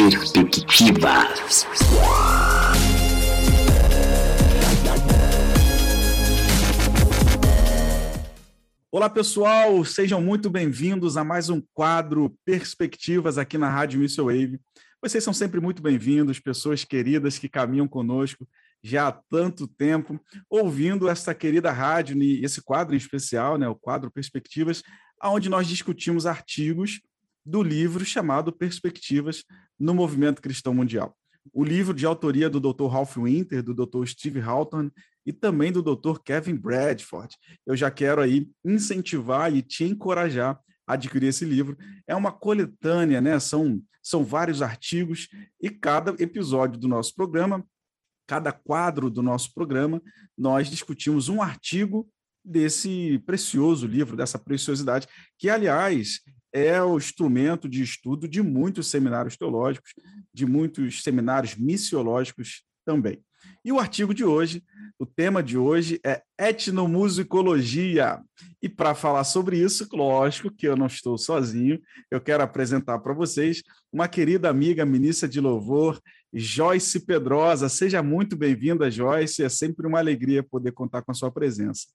Perspectivas. Olá, pessoal, sejam muito bem-vindos a mais um quadro Perspectivas aqui na Rádio Missile Wave. Vocês são sempre muito bem-vindos, pessoas queridas que caminham conosco já há tanto tempo, ouvindo essa querida rádio e esse quadro em especial, né, o quadro Perspectivas, onde nós discutimos artigos do livro chamado Perspectivas no Movimento Cristão Mundial. O livro de autoria do Dr. Ralph Winter, do Dr. Steve Hawthorne e também do Dr. Kevin Bradford. Eu já quero aí incentivar e te encorajar a adquirir esse livro. É uma coletânea, né? São, são vários artigos e cada episódio do nosso programa, cada quadro do nosso programa, nós discutimos um artigo desse precioso livro, dessa preciosidade, que, aliás, é o instrumento de estudo de muitos seminários teológicos, de muitos seminários missiológicos também. E o artigo de hoje, o tema de hoje é etnomusicologia. E para falar sobre isso, lógico que eu não estou sozinho, eu quero apresentar para vocês uma querida amiga, ministra de louvor, Joyce Pedrosa. Seja muito bem-vinda, Joyce. É sempre uma alegria poder contar com a sua presença.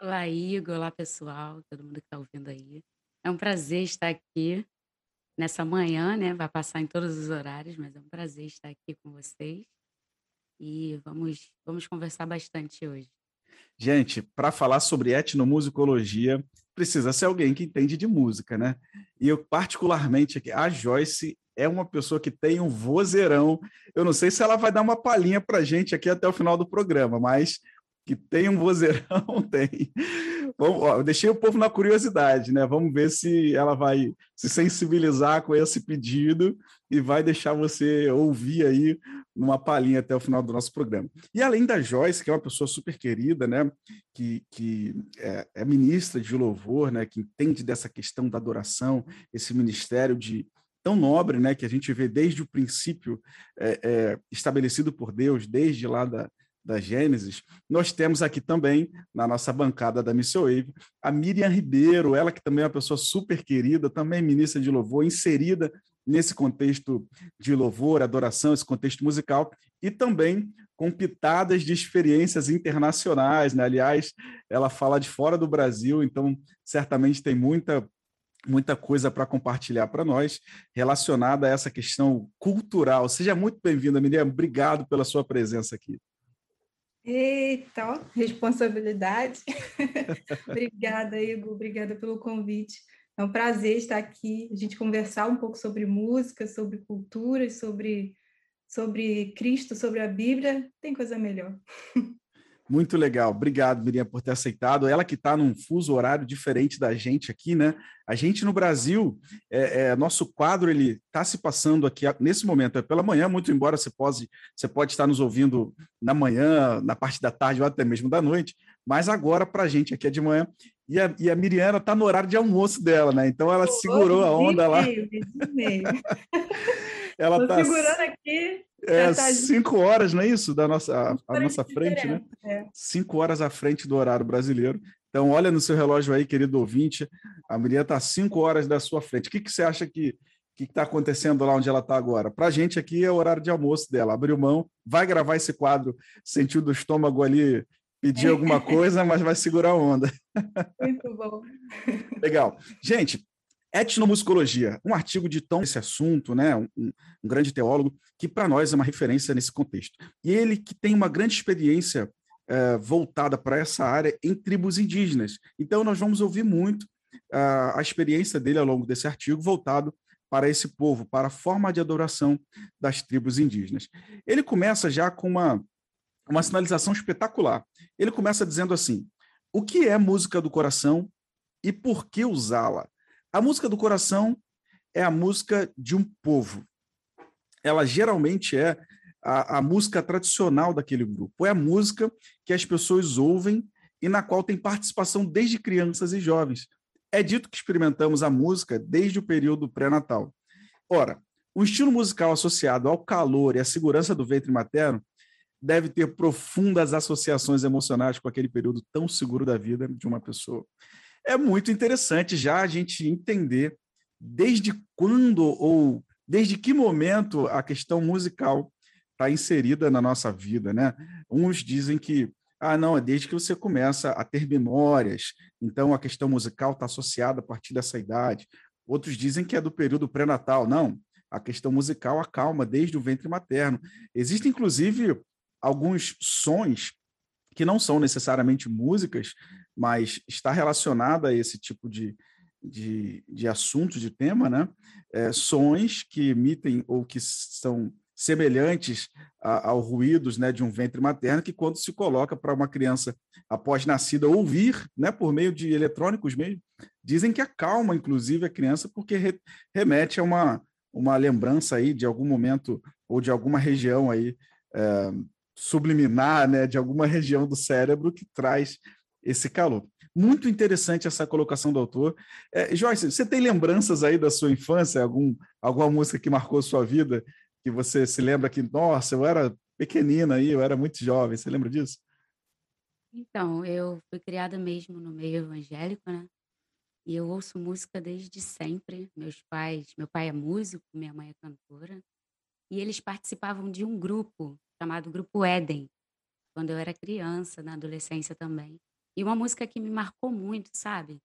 Olá, Igor. Olá, pessoal, todo mundo que está ouvindo aí. É um prazer estar aqui nessa manhã, né? Vai passar em todos os horários, mas é um prazer estar aqui com vocês. E vamos, vamos conversar bastante hoje. Gente, para falar sobre etnomusicologia, precisa ser alguém que entende de música, né? E eu, particularmente, a Joyce é uma pessoa que tem um vozeirão. Eu não sei se ela vai dar uma palhinha para gente aqui até o final do programa, mas que tem um vozeirão, tem. Vamos, ó, deixei o povo na curiosidade, né? Vamos ver se ela vai se sensibilizar com esse pedido e vai deixar você ouvir aí numa palhinha até o final do nosso programa. E além da Joyce, que é uma pessoa super querida, né? Que, que é, é ministra de louvor, né? Que entende dessa questão da adoração, esse ministério de tão nobre, né? Que a gente vê desde o princípio é, é, estabelecido por Deus, desde lá da, da Gênesis, nós temos aqui também, na nossa bancada da Missão Wave, a Miriam Ribeiro, ela que também é uma pessoa super querida, também ministra de louvor, inserida nesse contexto de louvor, adoração, esse contexto musical, e também com pitadas de experiências internacionais, né? Aliás, ela fala de fora do Brasil, então certamente tem muita muita coisa para compartilhar para nós relacionada a essa questão cultural. Seja muito bem-vinda, Miriam. Obrigado pela sua presença aqui. Eita, ó, responsabilidade. obrigada, Igor, obrigada pelo convite. É um prazer estar aqui, a gente conversar um pouco sobre música, sobre cultura, sobre, sobre Cristo, sobre a Bíblia. Tem coisa melhor. Muito legal. Obrigado, Miriam, por ter aceitado. Ela que está num fuso horário diferente da gente aqui, né? A gente no Brasil, é, é, nosso quadro ele está se passando aqui nesse momento, é pela manhã, muito embora você pode, você pode estar nos ouvindo na manhã, na parte da tarde ou até mesmo da noite, mas agora para a gente aqui é de manhã. E a, e a Miriana está no horário de almoço dela, né? Então ela segurou a onda lá. Meio, meio. ela está segurando aqui é, tá... cinco horas, não é isso? Da nossa, a, a nossa frente, né? É. Cinco horas à frente do horário brasileiro. Então, olha no seu relógio aí, querido ouvinte, a Maria está cinco horas da sua frente. O que, que você acha que que está acontecendo lá onde ela está agora? Para a gente aqui é o horário de almoço dela. Abriu mão, vai gravar esse quadro, sentiu do estômago ali, pedir alguma coisa, mas vai segurar a onda. Muito bom. Legal. Gente, Etnomusicologia, um artigo de tão esse assunto, né? Um, um grande teólogo, que para nós é uma referência nesse contexto. E ele que tem uma grande experiência é, voltada para essa área em tribos indígenas. Então, nós vamos ouvir muito a experiência dele ao longo desse artigo, voltado para esse povo, para a forma de adoração das tribos indígenas. Ele começa já com uma, uma sinalização espetacular. Ele começa dizendo assim: o que é música do coração e por que usá-la? A música do coração é a música de um povo. Ela geralmente é a, a música tradicional daquele grupo. É a música que as pessoas ouvem e na qual tem participação desde crianças e jovens. É dito que experimentamos a música desde o período pré-natal. Ora, o estilo musical associado ao calor e à segurança do ventre materno deve ter profundas associações emocionais com aquele período tão seguro da vida de uma pessoa é muito interessante já a gente entender desde quando ou desde que momento a questão musical está inserida na nossa vida, né? Uns dizem que ah, não, é desde que você começa a ter memórias, então a questão musical está associada a partir dessa idade. Outros dizem que é do período pré-natal. Não, a questão musical acalma desde o ventre materno. Existem, inclusive, alguns sons que não são necessariamente músicas, mas está relacionada a esse tipo de, de, de assunto, de tema, né? É, sons que emitem ou que são semelhantes ao ruídos né, de um ventre materno, que quando se coloca para uma criança após nascida ouvir, né, por meio de eletrônicos mesmo, dizem que acalma, inclusive, a criança, porque re, remete a uma, uma lembrança aí de algum momento ou de alguma região aí é, subliminar, né, de alguma região do cérebro que traz esse calor. Muito interessante essa colocação do autor. É, Joyce, você tem lembranças aí da sua infância, algum, alguma música que marcou sua vida, que você se lembra que, nossa, eu era pequenina aí, eu era muito jovem, você lembra disso? Então, eu fui criada mesmo no meio evangélico, né? E eu ouço música desde sempre. Meus pais, meu pai é músico, minha mãe é cantora, e eles participavam de um grupo chamado Grupo Éden, quando eu era criança, na adolescência também. E uma música que me marcou muito, sabe?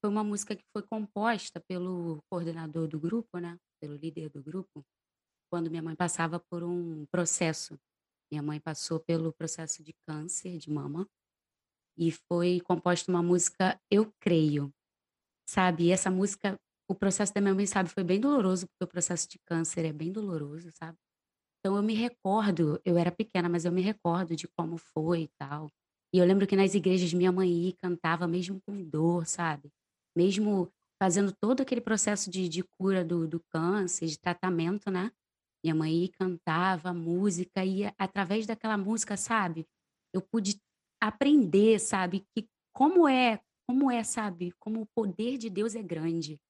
Foi uma música que foi composta pelo coordenador do grupo, né? Pelo líder do grupo, quando minha mãe passava por um processo. Minha mãe passou pelo processo de câncer de mama e foi composta uma música Eu Creio sabe? E essa música, o processo da minha mãe, sabe, foi bem doloroso, porque o processo de câncer é bem doloroso, sabe? Então eu me recordo, eu era pequena, mas eu me recordo de como foi e tal. E eu lembro que nas igrejas minha mãe ia cantava mesmo com dor, sabe? Mesmo fazendo todo aquele processo de, de cura do, do câncer, de tratamento, né? Minha mãe ia cantava música e através daquela música, sabe? Eu pude aprender, sabe? Que como é como é, sabe, como o poder de Deus é grande.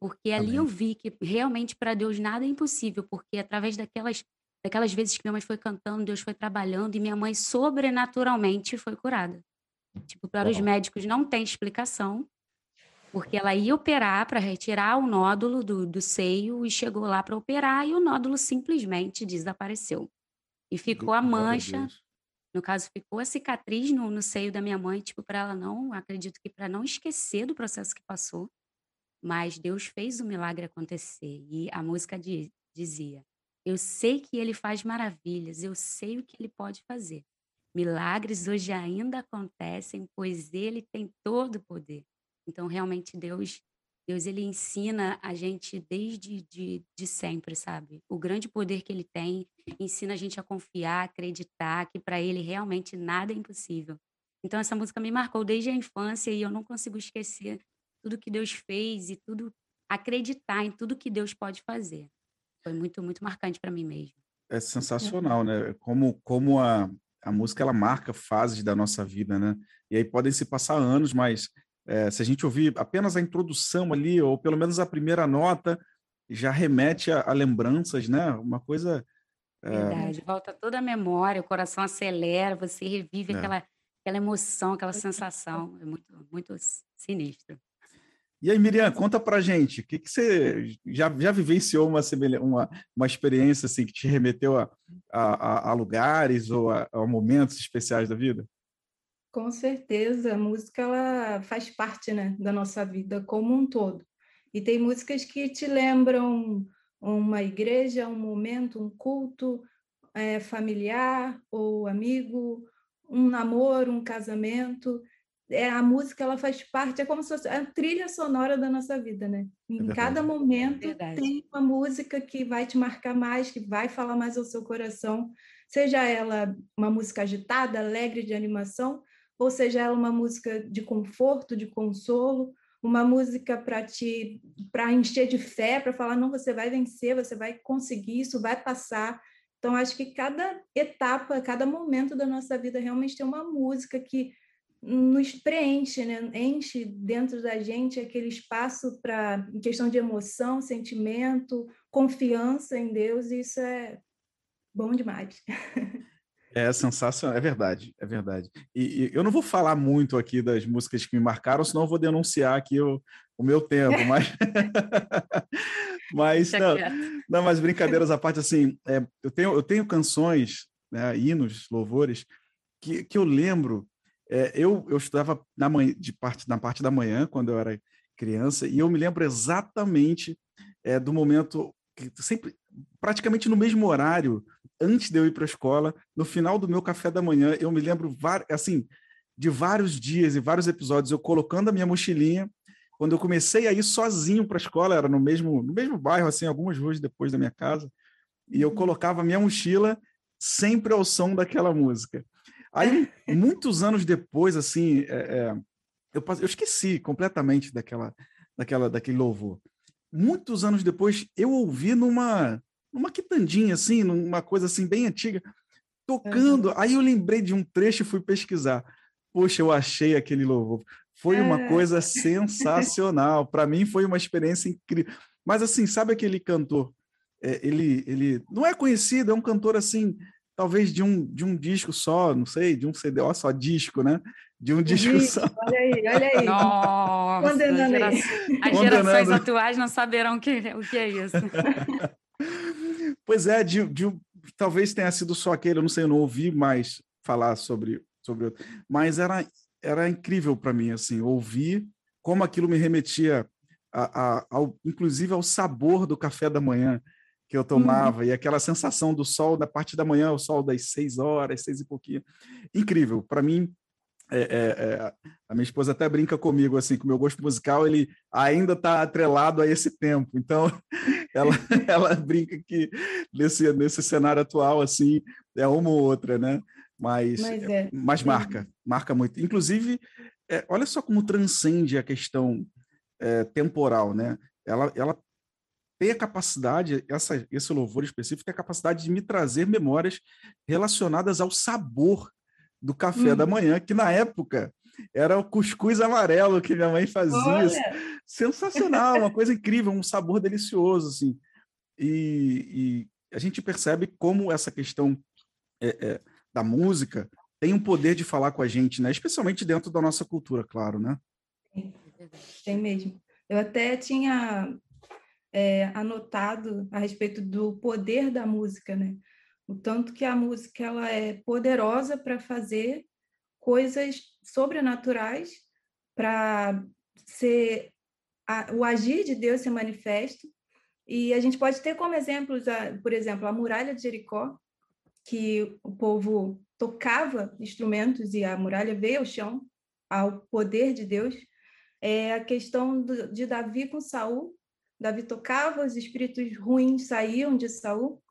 Porque ali eu vi que realmente para Deus nada é impossível, porque através daquelas daquelas vezes que minha mãe foi cantando, Deus foi trabalhando e minha mãe sobrenaturalmente foi curada. Tipo, para os médicos não tem explicação, porque ela ia operar para retirar o nódulo do, do seio e chegou lá para operar e o nódulo simplesmente desapareceu. E ficou a mancha no caso, ficou a cicatriz no, no seio da minha mãe, tipo, para ela não, acredito que para não esquecer do processo que passou. Mas Deus fez o milagre acontecer. E a música diz, dizia: Eu sei que ele faz maravilhas, eu sei o que ele pode fazer. Milagres hoje ainda acontecem, pois ele tem todo o poder. Então, realmente, Deus Deus ele ensina a gente desde de, de sempre, sabe? O grande poder que ele tem ensina a gente a confiar, acreditar que para ele realmente nada é impossível. Então essa música me marcou desde a infância e eu não consigo esquecer tudo que Deus fez e tudo acreditar em tudo que Deus pode fazer. Foi muito muito marcante para mim mesmo. É sensacional, né? Como como a a música ela marca fases da nossa vida, né? E aí podem se passar anos, mas é, se a gente ouvir apenas a introdução ali, ou pelo menos a primeira nota, já remete a, a lembranças, né? Uma coisa. É... Verdade, volta toda a memória, o coração acelera, você revive é. aquela, aquela emoção, aquela sensação. É muito, muito sinistro. E aí, Miriam, conta pra gente, o que, que você já, já vivenciou uma, uma, uma experiência assim que te remeteu a, a, a lugares ou a, a momentos especiais da vida? Com certeza, a música ela faz parte, né, da nossa vida como um todo. E tem músicas que te lembram uma igreja, um momento, um culto é, familiar ou amigo, um namoro, um casamento. É, a música ela faz parte, é como se fosse a trilha sonora da nossa vida, né? Em é cada momento é tem uma música que vai te marcar mais, que vai falar mais ao seu coração, seja ela uma música agitada, alegre de animação, ou seja, ela uma música de conforto, de consolo, uma música para te para encher de fé, para falar não, você vai vencer, você vai conseguir, isso vai passar. Então acho que cada etapa, cada momento da nossa vida realmente tem uma música que nos preenche, né? enche dentro da gente aquele espaço para questão de emoção, sentimento, confiança em Deus, e isso é bom demais. É sensacional, é verdade, é verdade. E, e, eu não vou falar muito aqui das músicas que me marcaram, senão eu vou denunciar aqui o, o meu tempo, mas. mas não, não, mas brincadeiras à parte, assim, é, eu, tenho, eu tenho canções, né, hinos, louvores, que, que eu lembro. É, eu, eu estudava na, manhã, de parte, na parte da manhã, quando eu era criança, e eu me lembro exatamente é, do momento que sempre praticamente no mesmo horário, antes de eu ir para a escola, no final do meu café da manhã, eu me lembro assim de vários dias e vários episódios eu colocando a minha mochilinha. Quando eu comecei a ir sozinho para a escola, era no mesmo no mesmo bairro, assim, algumas ruas depois da minha casa, e eu uhum. colocava a minha mochila sempre ao som daquela música. Aí, muitos anos depois, assim, é, é, eu, eu esqueci completamente daquela, daquela, daquele louvor muitos anos depois, eu ouvi numa, numa quitandinha, assim, numa coisa assim bem antiga, tocando. Aí eu lembrei de um trecho e fui pesquisar. Poxa, eu achei aquele louvor. Foi uma é. coisa sensacional. Para mim foi uma experiência incrível. Mas assim, sabe aquele cantor? É, ele, ele não é conhecido, é um cantor assim, talvez de um, de um disco só, não sei, de um CD, ó, só disco, né? de um discussão. Olha aí, olha aí. Nossa, Condenando gera... aí. As gerações atuais não saberão o que, o que é isso. pois é, de, de, talvez tenha sido só aquele, eu não sei, eu não ouvi mais falar sobre, sobre outro, mas era, era incrível para mim, assim, ouvir como aquilo me remetia, a, a, ao, inclusive ao sabor do café da manhã que eu tomava, uhum. e aquela sensação do sol da parte da manhã, o sol das seis horas, seis e pouquinho. Incrível, para mim, é, é, é, a minha esposa até brinca comigo assim que o meu gosto musical ele ainda está atrelado a esse tempo então ela, ela brinca que nesse, nesse cenário atual assim é uma ou outra né mas mas, é. mas marca marca muito inclusive é, olha só como transcende a questão é, temporal né ela, ela tem a capacidade essa esse louvor específico tem a capacidade de me trazer memórias relacionadas ao sabor do café hum. da manhã, que na época era o cuscuz amarelo que minha mãe fazia. Sensacional, uma coisa incrível, um sabor delicioso, assim. E, e a gente percebe como essa questão é, é, da música tem um poder de falar com a gente, né? Especialmente dentro da nossa cultura, claro, né? Tem, tem mesmo. Eu até tinha é, anotado a respeito do poder da música, né? o tanto que a música ela é poderosa para fazer coisas sobrenaturais, para ser a, o agir de Deus ser manifesto. E a gente pode ter como exemplos, a, por exemplo, a muralha de Jericó, que o povo tocava instrumentos e a muralha veio ao chão, ao poder de Deus. É a questão do, de Davi com Saul. Davi tocava, os espíritos ruins saíam de Saul.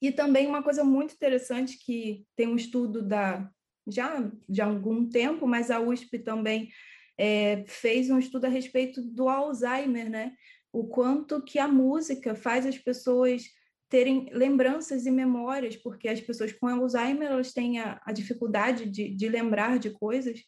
E também uma coisa muito interessante que tem um estudo da já de algum tempo, mas a USP também é, fez um estudo a respeito do Alzheimer, né? O quanto que a música faz as pessoas terem lembranças e memórias, porque as pessoas com Alzheimer elas têm a, a dificuldade de, de lembrar de coisas.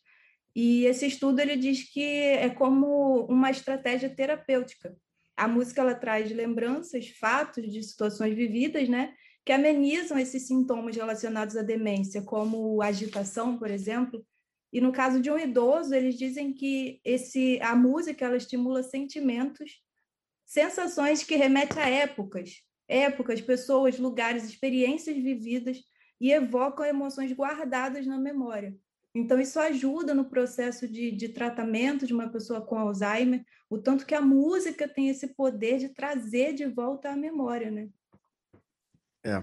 E esse estudo ele diz que é como uma estratégia terapêutica. A música ela traz lembranças, fatos de situações vividas, né? que amenizam esses sintomas relacionados à demência, como agitação, por exemplo. E no caso de um idoso, eles dizem que esse a música ela estimula sentimentos, sensações que remetem a épocas, épocas, pessoas, lugares, experiências vividas e evocam emoções guardadas na memória. Então, isso ajuda no processo de, de tratamento de uma pessoa com Alzheimer, o tanto que a música tem esse poder de trazer de volta a memória, né? É.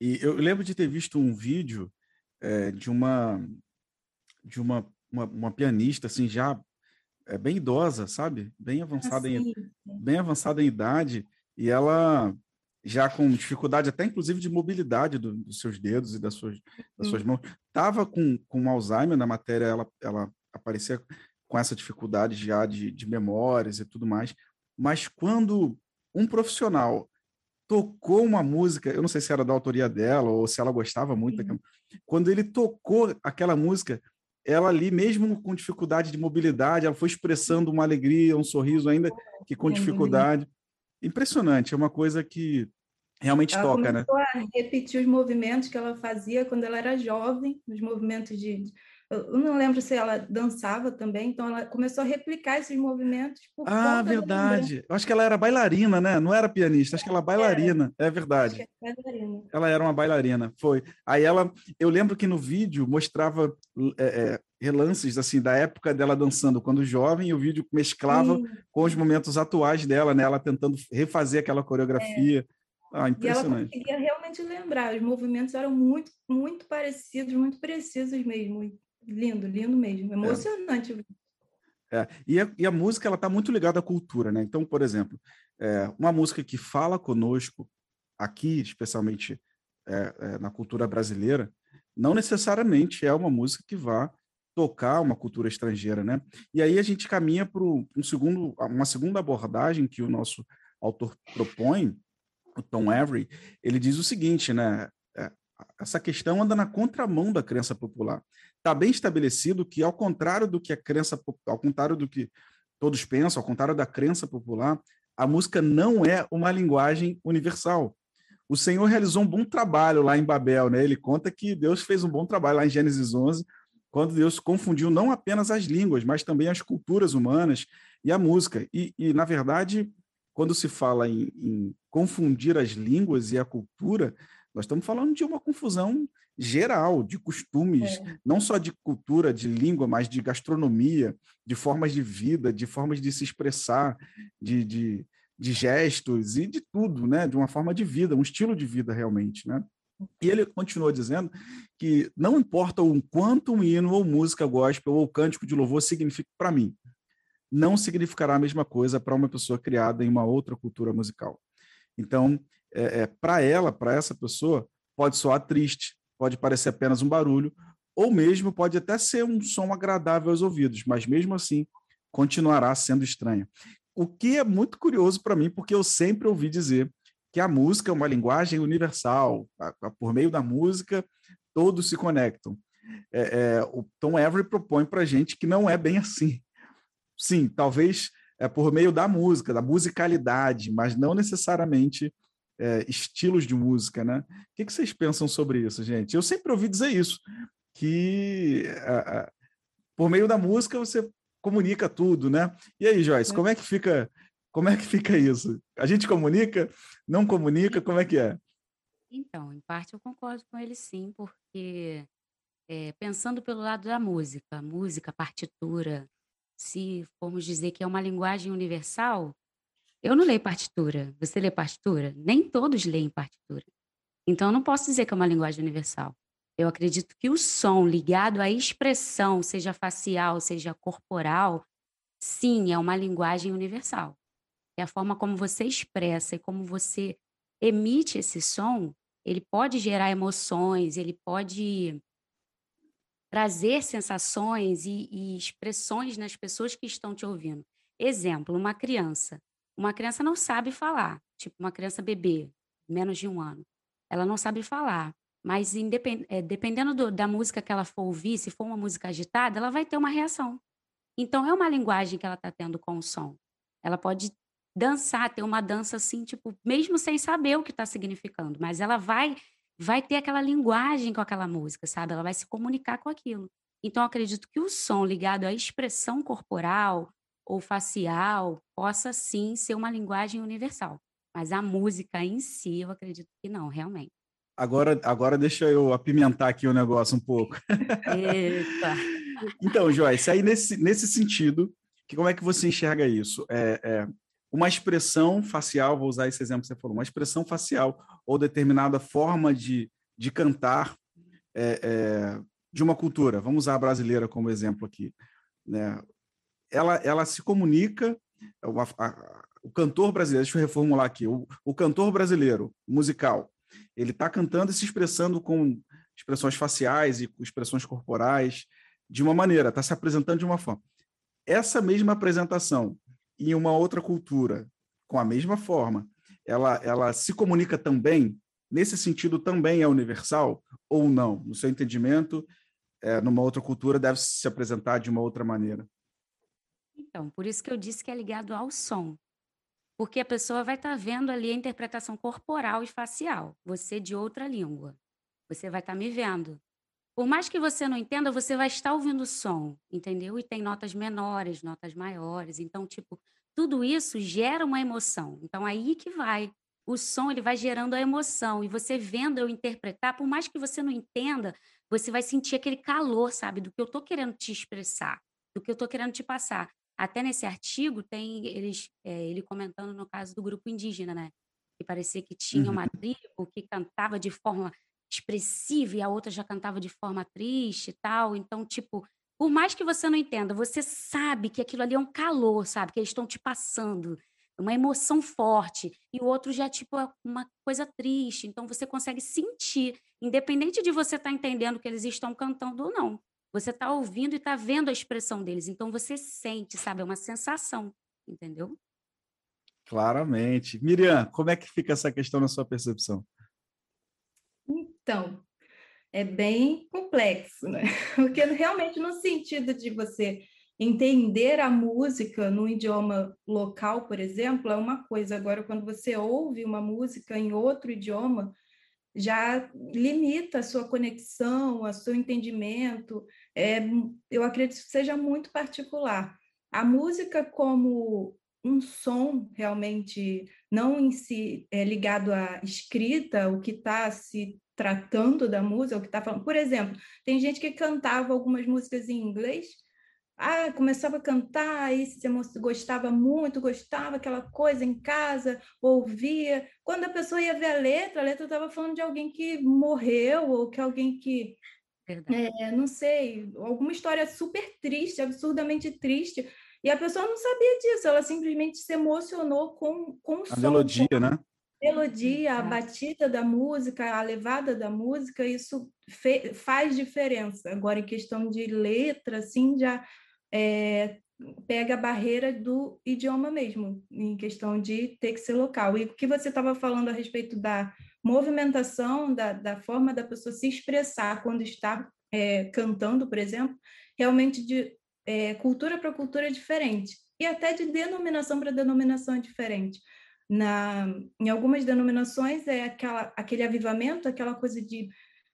E eu lembro de ter visto um vídeo é, de uma de uma, uma, uma, pianista assim já é, bem idosa, sabe? Bem avançada ah, em bem avançada em idade e ela já com dificuldade até inclusive de mobilidade do, dos seus dedos e das suas das suas mãos, estava com, com Alzheimer na matéria, ela ela aparecia com essa dificuldade já de, de memórias e tudo mais, mas quando um profissional tocou uma música, eu não sei se era da autoria dela ou se ela gostava muito daquela. Quando ele tocou aquela música, ela ali, mesmo com dificuldade de mobilidade, ela foi expressando uma alegria, um sorriso, ainda que com dificuldade. Impressionante, é uma coisa que realmente ela toca, né? começou a repetir os movimentos que ela fazia quando ela era jovem, os movimentos de, eu não lembro se ela dançava também, então ela começou a replicar esses movimentos. ah, verdade. Eu acho que ela era bailarina, né? Não era pianista, acho que ela era bailarina. É, é verdade. É bailarina. Ela era uma bailarina, foi. Aí ela, eu lembro que no vídeo mostrava é, é, relances assim da época dela dançando quando jovem, e o vídeo mesclava Sim. com os momentos atuais dela, né? Ela tentando refazer aquela coreografia. É. Ah, impressionante. E ela conseguia realmente lembrar, os movimentos eram muito, muito parecidos, muito precisos mesmo. Lindo, lindo mesmo, é. emocionante. É. é. E, a, e, a, música ela está muito ligada à cultura, né? Então, por exemplo, é, uma música que fala conosco aqui, especialmente é, é na cultura brasileira, não necessariamente é uma música que vá tocar uma cultura estrangeira, né? E aí a gente caminha para um segundo, uma segunda abordagem que o nosso autor propõe, o Tom Avery, ele diz o seguinte, né? É, essa questão anda na contramão da crença popular está bem estabelecido que, ao contrário do que a crença, ao contrário do que todos pensam, ao contrário da crença popular, a música não é uma linguagem universal. O Senhor realizou um bom trabalho lá em Babel, né? Ele conta que Deus fez um bom trabalho lá em Gênesis 11, quando Deus confundiu não apenas as línguas, mas também as culturas humanas e a música. E, e na verdade, quando se fala em, em confundir as línguas e a cultura, nós estamos falando de uma confusão geral de costumes, é. não só de cultura, de língua, mas de gastronomia, de formas de vida, de formas de se expressar, de, de, de gestos e de tudo, né? De uma forma de vida, um estilo de vida realmente, né? E ele continuou dizendo que não importa o quanto um hino ou música gospel ou cântico de louvor signifique para mim, não significará a mesma coisa para uma pessoa criada em uma outra cultura musical. Então, é, é para ela, para essa pessoa, pode soar triste, pode parecer apenas um barulho, ou mesmo pode até ser um som agradável aos ouvidos, mas mesmo assim continuará sendo estranha. O que é muito curioso para mim, porque eu sempre ouvi dizer que a música é uma linguagem universal, por meio da música todos se conectam. É, é, o Tom Avery propõe para a gente que não é bem assim. Sim, talvez é por meio da música, da musicalidade, mas não necessariamente é, estilos de música, né? O que, que, vocês pensam sobre isso, gente? Eu sempre ouvi dizer isso, que a, a, por meio da música você comunica tudo, né? E aí, Joyce, como é que fica, como é que fica isso? A gente comunica? Não comunica? Como é que é? Então, em parte eu concordo com ele sim, porque é, pensando pelo lado da música, música, partitura, se formos dizer que é uma linguagem universal, eu não leio partitura. Você lê partitura? Nem todos leem partitura. Então, eu não posso dizer que é uma linguagem universal. Eu acredito que o som ligado à expressão, seja facial, seja corporal, sim, é uma linguagem universal. É a forma como você expressa e como você emite esse som, ele pode gerar emoções, ele pode trazer sensações e, e expressões nas pessoas que estão te ouvindo. Exemplo, uma criança. Uma criança não sabe falar, tipo uma criança bebê, menos de um ano. Ela não sabe falar, mas independ, é, dependendo do, da música que ela for ouvir, se for uma música agitada, ela vai ter uma reação. Então, é uma linguagem que ela está tendo com o som. Ela pode dançar, ter uma dança assim, tipo, mesmo sem saber o que está significando, mas ela vai vai ter aquela linguagem com aquela música, sabe? Ela vai se comunicar com aquilo. Então, acredito que o som ligado à expressão corporal, ou facial possa sim ser uma linguagem universal. Mas a música em si, eu acredito que não, realmente. Agora, agora deixa eu apimentar aqui o negócio um pouco. Eita. então, Joyce, aí nesse, nesse sentido, que, como é que você enxerga isso? É, é, uma expressão facial, vou usar esse exemplo que você falou, uma expressão facial ou determinada forma de, de cantar é, é de uma cultura, vamos usar a brasileira como exemplo aqui, né? Ela, ela se comunica, uma, a, o cantor brasileiro, deixa eu reformular aqui, o, o cantor brasileiro, musical, ele está cantando e se expressando com expressões faciais e expressões corporais de uma maneira, está se apresentando de uma forma. Essa mesma apresentação em uma outra cultura, com a mesma forma, ela, ela se comunica também, nesse sentido também é universal ou não? No seu entendimento, é, numa outra cultura deve se apresentar de uma outra maneira? Então, por isso que eu disse que é ligado ao som. Porque a pessoa vai estar tá vendo ali a interpretação corporal e facial, você de outra língua. Você vai estar tá me vendo. Por mais que você não entenda, você vai estar ouvindo o som, entendeu? E tem notas menores, notas maiores. Então, tipo, tudo isso gera uma emoção. Então, aí que vai. O som, ele vai gerando a emoção. E você vendo eu interpretar, por mais que você não entenda, você vai sentir aquele calor, sabe? Do que eu estou querendo te expressar, do que eu estou querendo te passar. Até nesse artigo tem eles, é, ele comentando no caso do grupo indígena, né? Que parecia que tinha uma uhum. tribo que cantava de forma expressiva e a outra já cantava de forma triste e tal. Então, tipo, por mais que você não entenda, você sabe que aquilo ali é um calor, sabe? Que eles estão te passando, uma emoção forte. E o outro já, tipo, é uma coisa triste. Então, você consegue sentir, independente de você estar tá entendendo que eles estão cantando ou não. Você está ouvindo e está vendo a expressão deles. Então, você sente, sabe? É uma sensação, entendeu? Claramente. Miriam, como é que fica essa questão na sua percepção? Então, é bem complexo, né? Porque realmente no sentido de você entender a música no idioma local, por exemplo, é uma coisa. Agora, quando você ouve uma música em outro idioma, já limita a sua conexão, o seu entendimento. É, eu acredito que seja muito particular. A música como um som realmente não em si é ligado à escrita, o que está se tratando da música, o que está falando. Por exemplo, tem gente que cantava algumas músicas em inglês, ah, começava a cantar, aí se gostava muito, gostava aquela coisa em casa, ouvia. Quando a pessoa ia ver a letra, a letra estava falando de alguém que morreu, ou que alguém que é, não sei, alguma história super triste, absurdamente triste, e a pessoa não sabia disso, ela simplesmente se emocionou com, com o a som. melodia, com... né? melodia, a batida da música, a levada da música, isso faz diferença. Agora, em questão de letra, assim, já é, pega a barreira do idioma mesmo, em questão de ter que ser local. E o que você estava falando a respeito da movimentação, da, da forma da pessoa se expressar quando está é, cantando, por exemplo, realmente de é, cultura para cultura é diferente. E até de denominação para denominação é diferente na, em algumas denominações é aquela, aquele avivamento, aquela coisa de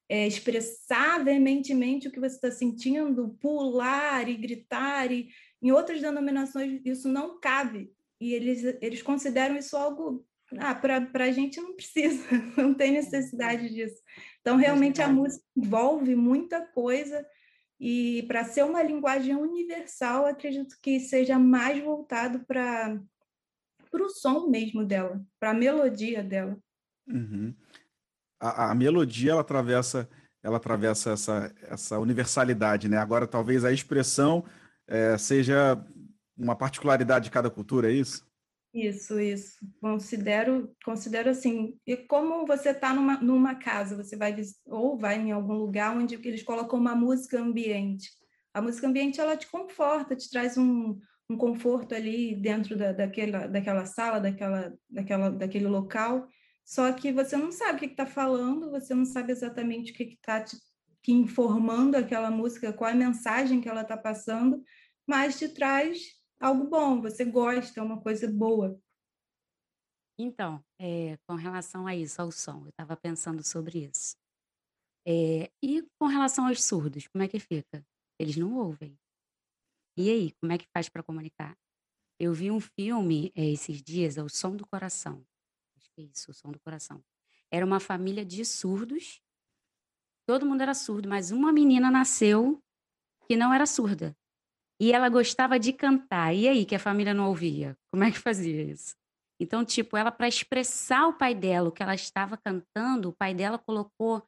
é, expressar veementemente o que você está sentindo, pular e gritar, e em outras denominações isso não cabe, e eles, eles consideram isso algo, ah, para a gente não precisa, não tem necessidade disso. Então, realmente, a música envolve muita coisa, e para ser uma linguagem universal, acredito que seja mais voltado para o som mesmo dela, para a melodia dela. Uhum. A, a, melodia ela atravessa, ela atravessa essa, essa universalidade, né? Agora talvez a expressão é, seja uma particularidade de cada cultura, é isso? Isso, isso. Considero, considero assim. E como você está numa, numa casa, você vai ou vai em algum lugar onde eles colocam uma música ambiente. A música ambiente ela te conforta, te traz um, um conforto ali dentro da, daquela, daquela sala, daquela, daquela, daquele local, só que você não sabe o que está falando, você não sabe exatamente o que está te, te informando aquela música, qual a mensagem que ela está passando, mas te traz algo bom, você gosta, é uma coisa boa. Então, é, com relação a isso, ao som, eu estava pensando sobre isso. É, e com relação aos surdos, como é que fica? Eles não ouvem. E aí, como é que faz para comunicar? Eu vi um filme eh, esses dias, é O Som do Coração. Acho que é isso, O Som do Coração. Era uma família de surdos. Todo mundo era surdo, mas uma menina nasceu que não era surda. E ela gostava de cantar. E aí, que a família não ouvia? Como é que fazia isso? Então, tipo, ela, para expressar o pai dela, o que ela estava cantando, o pai dela colocou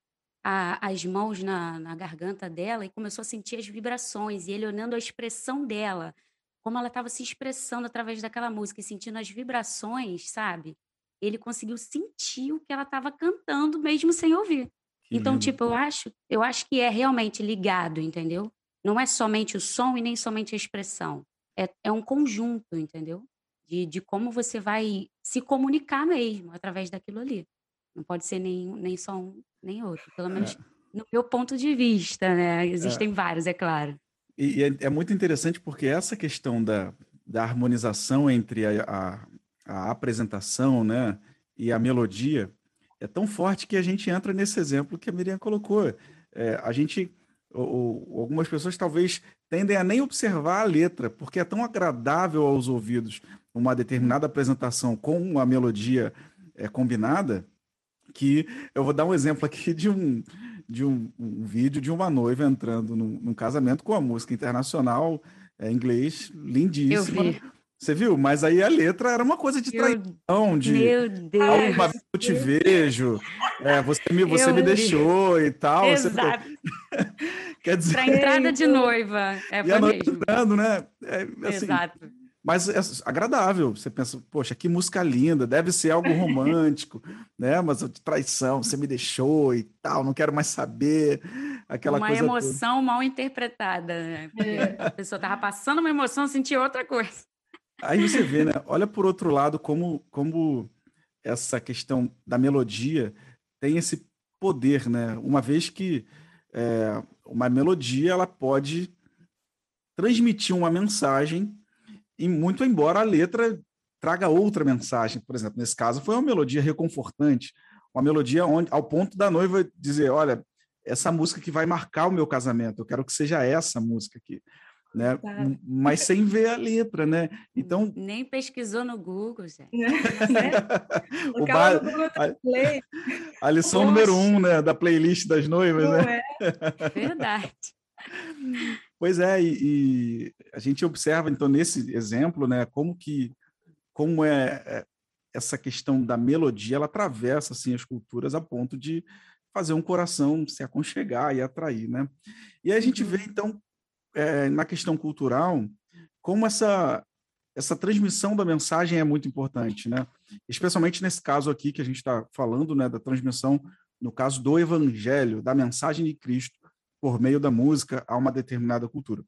a, as mãos na, na garganta dela e começou a sentir as vibrações. E ele olhando a expressão dela, como ela estava se expressando através daquela música e sentindo as vibrações, sabe? Ele conseguiu sentir o que ela estava cantando mesmo sem ouvir. Que então, lindo. tipo, eu acho, eu acho que é realmente ligado, entendeu? Não é somente o som e nem somente a expressão. É, é um conjunto, entendeu? De, de como você vai se comunicar mesmo através daquilo ali. Não pode ser nem, nem só um nem outro. Pelo menos é. no meu ponto de vista, né? Existem é. vários, é claro. E, e é, é, muito interessante porque essa questão da, da harmonização entre a, a, a apresentação, né, e a melodia é tão forte que a gente entra nesse exemplo que a Miriam colocou. É, a gente, ou, ou, algumas pessoas talvez tendem a nem observar a letra, porque é tão agradável aos ouvidos uma determinada apresentação com uma melodia é, combinada, que eu vou dar um exemplo aqui de um, de um, um vídeo de uma noiva entrando num, num casamento com a música internacional é, inglês lindíssima. Eu vi. Você viu? Mas aí a letra era uma coisa de traição, de Meu Deus. uma vez eu te vejo, é, você me, você me deixou e tal. Exato. Você... Quer dizer. Para entrada de noiva. É, e a noiva entrando, né? É, assim, Exato. Mas é agradável. Você pensa, poxa, que música linda, deve ser algo romântico, né? Mas de traição, você me deixou e tal, não quero mais saber. Aquela uma coisa emoção toda. mal interpretada, né? É. a pessoa estava passando uma emoção, sentia outra coisa. Aí você vê, né? Olha por outro lado como, como essa questão da melodia tem esse poder, né? Uma vez que é, uma melodia ela pode transmitir uma mensagem e muito embora a letra traga outra mensagem. Por exemplo, nesse caso foi uma melodia reconfortante, uma melodia onde, ao ponto da noiva dizer, olha, essa música que vai marcar o meu casamento, eu quero que seja essa música aqui né? Tá. Mas sem ver a letra, né? Então nem pesquisou no Google, gente. Né? o ba... a, a, lição número um, né, da playlist das noivas, Não né? É. Verdade. Pois é, e, e, a gente observa então nesse exemplo, né, como que como é, é essa questão da melodia, ela atravessa assim as culturas a ponto de fazer um coração se aconchegar e atrair, né? E aí a gente vê uhum. então é, na questão cultural, como essa, essa transmissão da mensagem é muito importante, né? Especialmente nesse caso aqui que a gente está falando, né, da transmissão, no caso do evangelho, da mensagem de Cristo por meio da música a uma determinada cultura.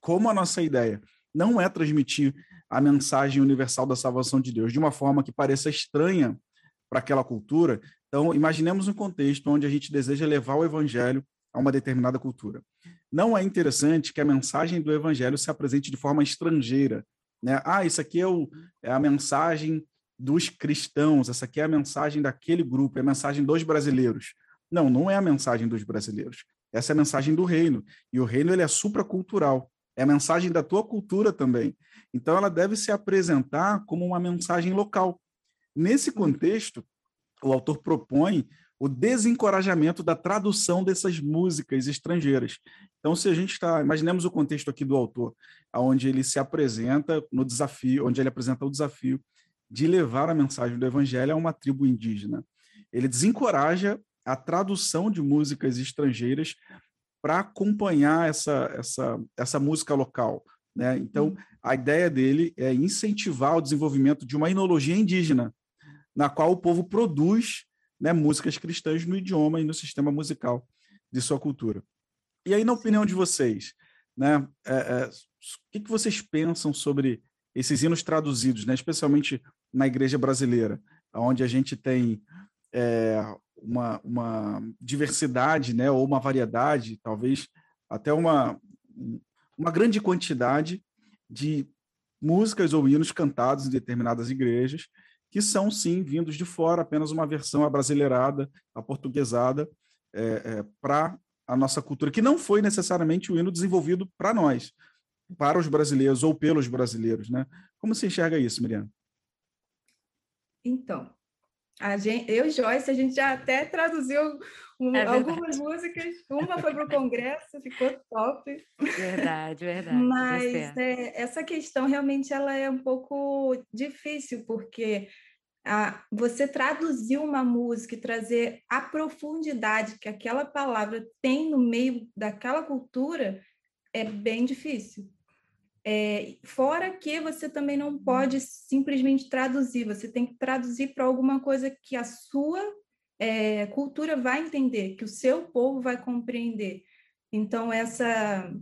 Como a nossa ideia não é transmitir a mensagem universal da salvação de Deus de uma forma que pareça estranha para aquela cultura, então imaginemos um contexto onde a gente deseja levar o evangelho a uma determinada cultura. Não é interessante que a mensagem do evangelho se apresente de forma estrangeira. Né? Ah, isso aqui é, o, é a mensagem dos cristãos, essa aqui é a mensagem daquele grupo, é a mensagem dos brasileiros. Não, não é a mensagem dos brasileiros. Essa é a mensagem do reino. E o reino ele é supracultural. É a mensagem da tua cultura também. Então ela deve se apresentar como uma mensagem local. Nesse contexto, o autor propõe o desencorajamento da tradução dessas músicas estrangeiras. Então, se a gente está, imaginemos o contexto aqui do autor, onde ele se apresenta no desafio, onde ele apresenta o desafio de levar a mensagem do evangelho a uma tribo indígena. Ele desencoraja a tradução de músicas estrangeiras para acompanhar essa, essa, essa música local. Né? Então, uhum. a ideia dele é incentivar o desenvolvimento de uma inologia indígena, na qual o povo produz né, músicas cristãs no idioma e no sistema musical de sua cultura. E aí, na opinião de vocês, né, é, é, o que, que vocês pensam sobre esses hinos traduzidos, né, especialmente na igreja brasileira, onde a gente tem é, uma, uma diversidade, né, ou uma variedade, talvez até uma, uma grande quantidade de músicas ou hinos cantados em determinadas igrejas, que são, sim, vindos de fora, apenas uma versão abrasileirada, aportuguesada, é, é, para a nossa cultura, que não foi necessariamente o hino desenvolvido para nós, para os brasileiros ou pelos brasileiros. Né? Como você enxerga isso, Miriam? Então, a gente, eu e Joyce, a gente já até traduziu um, é algumas músicas. Uma foi para o Congresso, ficou top. Verdade, verdade. Mas é, essa questão realmente ela é um pouco difícil, porque a, você traduzir uma música e trazer a profundidade que aquela palavra tem no meio daquela cultura é bem difícil. É, fora que você também não pode simplesmente traduzir, você tem que traduzir para alguma coisa que a sua é, cultura vai entender, que o seu povo vai compreender. Então, essa,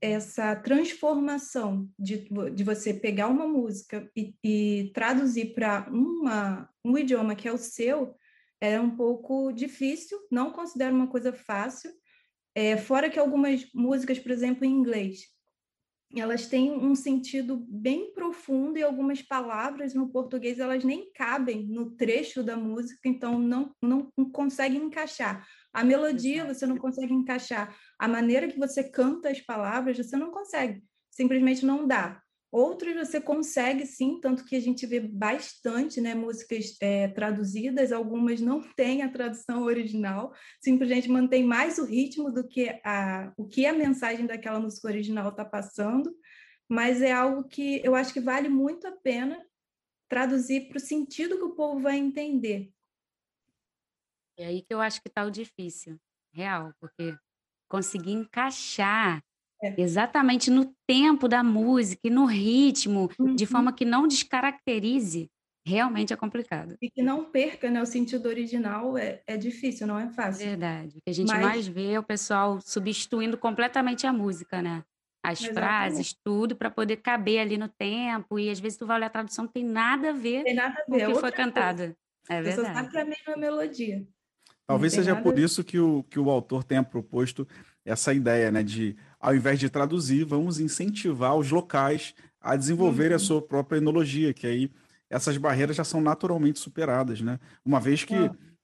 essa transformação de, de você pegar uma música e, e traduzir para um idioma que é o seu é um pouco difícil, não considero uma coisa fácil. É, fora que algumas músicas, por exemplo, em inglês, elas têm um sentido bem profundo e algumas palavras no português elas nem cabem no trecho da música, então não, não conseguem encaixar. A melodia você não consegue encaixar, a maneira que você canta as palavras você não consegue, simplesmente não dá. Outros você consegue sim, tanto que a gente vê bastante né, músicas é, traduzidas, algumas não têm a tradução original, simplesmente mantém mais o ritmo do que a, o que a mensagem daquela música original está passando, mas é algo que eu acho que vale muito a pena traduzir para o sentido que o povo vai entender. É aí que eu acho que está o difícil, real, porque conseguir encaixar é. Exatamente no tempo da música e no ritmo, uhum. de forma que não descaracterize, realmente é complicado. E que não perca né, o sentido original é, é difícil, não é fácil. Verdade. O que a gente Mas... mais vê é o pessoal substituindo completamente a música, né? As Exatamente. frases, tudo, para poder caber ali no tempo. E às vezes tu vai olhar a tradução, não tem nada a ver, tem nada a ver. com o que foi cantado. É verdade. Você sabe é a mesma melodia. Talvez seja por isso que o, que o autor tenha proposto essa ideia, né, de ao invés de traduzir, vamos incentivar os locais a desenvolver uhum. a sua própria enologia, que aí essas barreiras já são naturalmente superadas, né? Uma vez que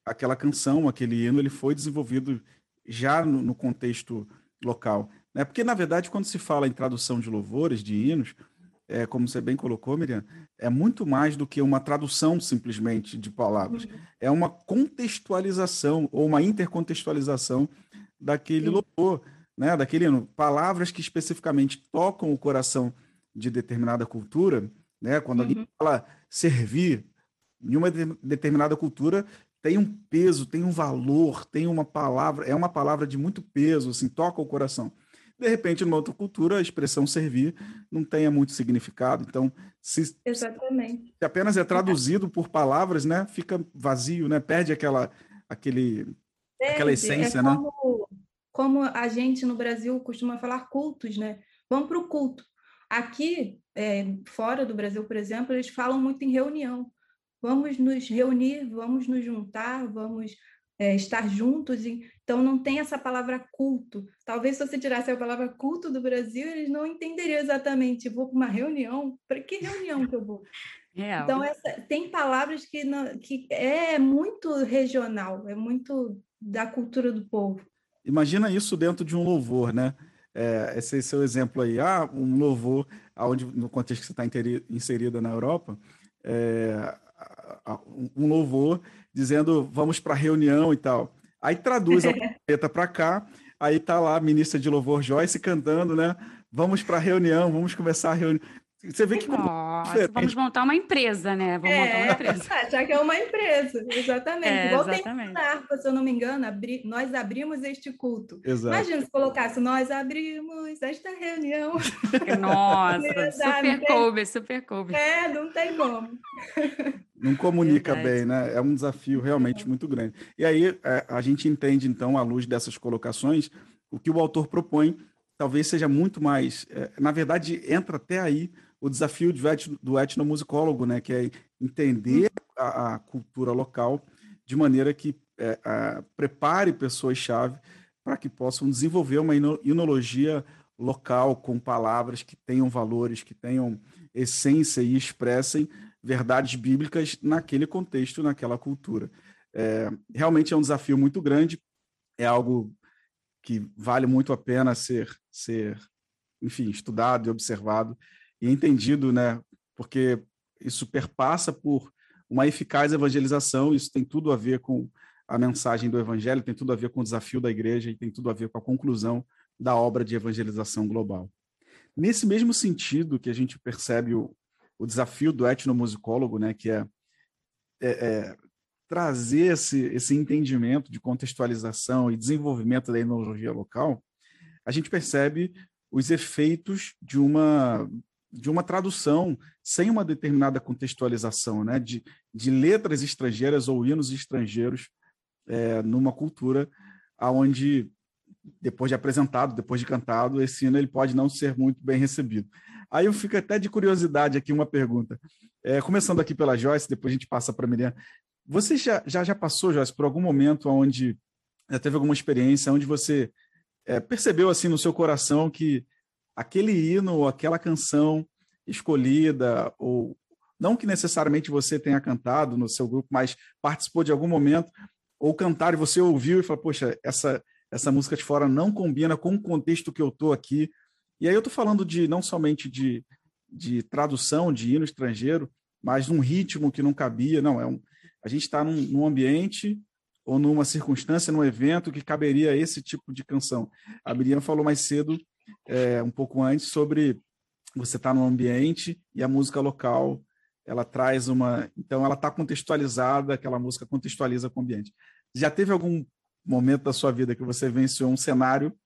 aquela canção, aquele hino, ele foi desenvolvido já no, no, contexto local, né? Porque na verdade, quando se fala em tradução de louvores, de hinos, é, como você bem colocou, Miriam, é muito mais do que uma tradução simplesmente de palavras. Uhum. É uma contextualização ou uma intercontextualização daquele louvor né, daquele palavras que especificamente tocam o coração de determinada cultura, né? Quando uhum. alguém fala servir, em uma determinada cultura tem um peso, tem um valor, tem uma palavra, é uma palavra de muito peso, assim, toca o coração. De repente, numa outra cultura, a expressão servir não tenha muito significado. Então, se, Exatamente. se apenas é traduzido por palavras, né, fica vazio, né, perde aquela, aquele, perde. aquela essência, é né? como, né? como a gente no Brasil costuma falar cultos, né? Vamos para o culto. Aqui, é, fora do Brasil, por exemplo, eles falam muito em reunião. Vamos nos reunir, vamos nos juntar, vamos é, estar juntos. Então, não tem essa palavra culto. Talvez se você tirasse a palavra culto do Brasil, eles não entenderiam exatamente. Vou para uma reunião? Para que reunião que eu vou? Real. Então, essa, tem palavras que, não, que é muito regional, é muito da cultura do povo. Imagina isso dentro de um louvor, né? É, esse é seu exemplo aí, ah, um louvor, onde no contexto que você está inserida na Europa, é, um louvor dizendo vamos para a reunião e tal. Aí traduz a letra para cá, aí tá lá a ministra de louvor Joyce cantando, né? Vamos para a reunião, vamos começar a reunião. Você vê que. Nossa, vamos montar uma empresa, né? Vamos é, montar uma empresa. Já que é uma empresa, exatamente. É, Igual exatamente. tem se eu não me engano, abri... nós abrimos este culto. Exato. Imagina se colocasse, nós abrimos esta reunião. Nossa, super coube, super coube. É, não tem como. Não comunica Verdade. bem, né? É um desafio realmente é. muito grande. E aí é, a gente entende, então, à luz dessas colocações, o que o autor propõe talvez seja muito mais. É, na verdade, entra até aí o desafio do etnomusicólogo, né, que é entender a, a cultura local de maneira que é, a, prepare pessoas-chave para que possam desenvolver uma inologia local com palavras que tenham valores, que tenham essência e expressem verdades bíblicas naquele contexto, naquela cultura. É, realmente é um desafio muito grande, é algo que vale muito a pena ser, ser enfim, estudado e observado e entendido, né? Porque isso perpassa por uma eficaz evangelização, isso tem tudo a ver com a mensagem do evangelho, tem tudo a ver com o desafio da igreja e tem tudo a ver com a conclusão da obra de evangelização global. Nesse mesmo sentido que a gente percebe o, o desafio do etnomusicólogo, né, que é, é, é trazer esse, esse entendimento de contextualização e desenvolvimento da enologia local, a gente percebe os efeitos de uma de uma tradução sem uma determinada contextualização, né, de, de letras estrangeiras ou hinos estrangeiros é, numa cultura aonde depois de apresentado, depois de cantado, esse hino ele pode não ser muito bem recebido. Aí eu fico até de curiosidade aqui uma pergunta. É, começando aqui pela Joyce, depois a gente passa para a Miriam. Você já, já, já passou, Joyce, por algum momento onde já teve alguma experiência onde você é, percebeu assim no seu coração que aquele hino ou aquela canção escolhida, ou não que necessariamente você tenha cantado no seu grupo, mas participou de algum momento, ou cantar e você ouviu e falou, poxa, essa, essa música de fora não combina com o contexto que eu estou aqui. E aí eu estou falando de não somente de, de tradução de hino estrangeiro, mas num ritmo que não cabia. Não, é um, a gente está num, num ambiente ou numa circunstância, num evento que caberia esse tipo de canção. A Miriam falou mais cedo, é, um pouco antes, sobre você estar tá num ambiente e a música local ela traz uma. Então, ela está contextualizada, aquela música contextualiza com o ambiente. Já teve algum momento da sua vida que você venceu um cenário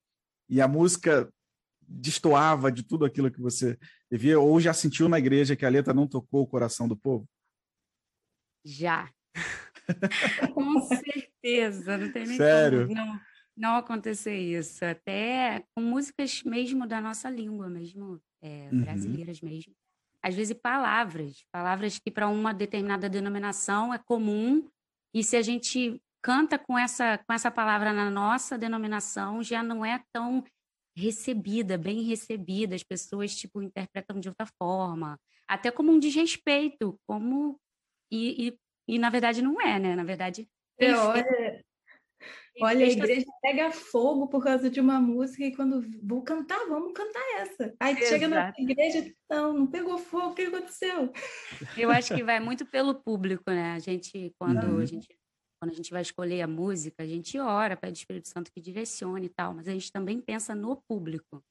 e a música destoava de tudo aquilo que você devia, ou já sentiu na igreja que a letra não tocou o coração do povo? Já. com certeza, não tem nem Sério? como não, não acontecer isso. Até com músicas mesmo da nossa língua, mesmo é, uhum. brasileiras mesmo. Às vezes palavras, palavras que para uma determinada denominação é comum, e se a gente canta com essa, com essa palavra na nossa denominação, já não é tão recebida, bem recebida, as pessoas tipo interpretam de outra forma, até como um desrespeito, como e, e, e na verdade não é, né? Na verdade, é, olha, olha, a igreja pega fogo por causa de uma música e quando vou cantar, vamos cantar essa. Aí Exato. chega na igreja, não, não pegou fogo, o que aconteceu? Eu acho que vai muito pelo público, né? A gente quando uhum. a gente quando a gente vai escolher a música, a gente ora, pede o Espírito Santo que direcione e tal, mas a gente também pensa no público.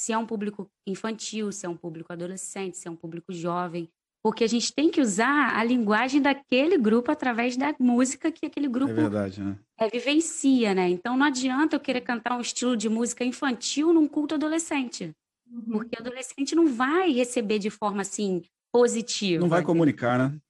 Se é um público infantil, se é um público adolescente, se é um público jovem, porque a gente tem que usar a linguagem daquele grupo através da música que aquele grupo é verdade, né? é, vivencia, né? Então não adianta eu querer cantar um estilo de música infantil num culto adolescente, uhum. porque o adolescente não vai receber de forma assim positiva. Não vai comunicar, né?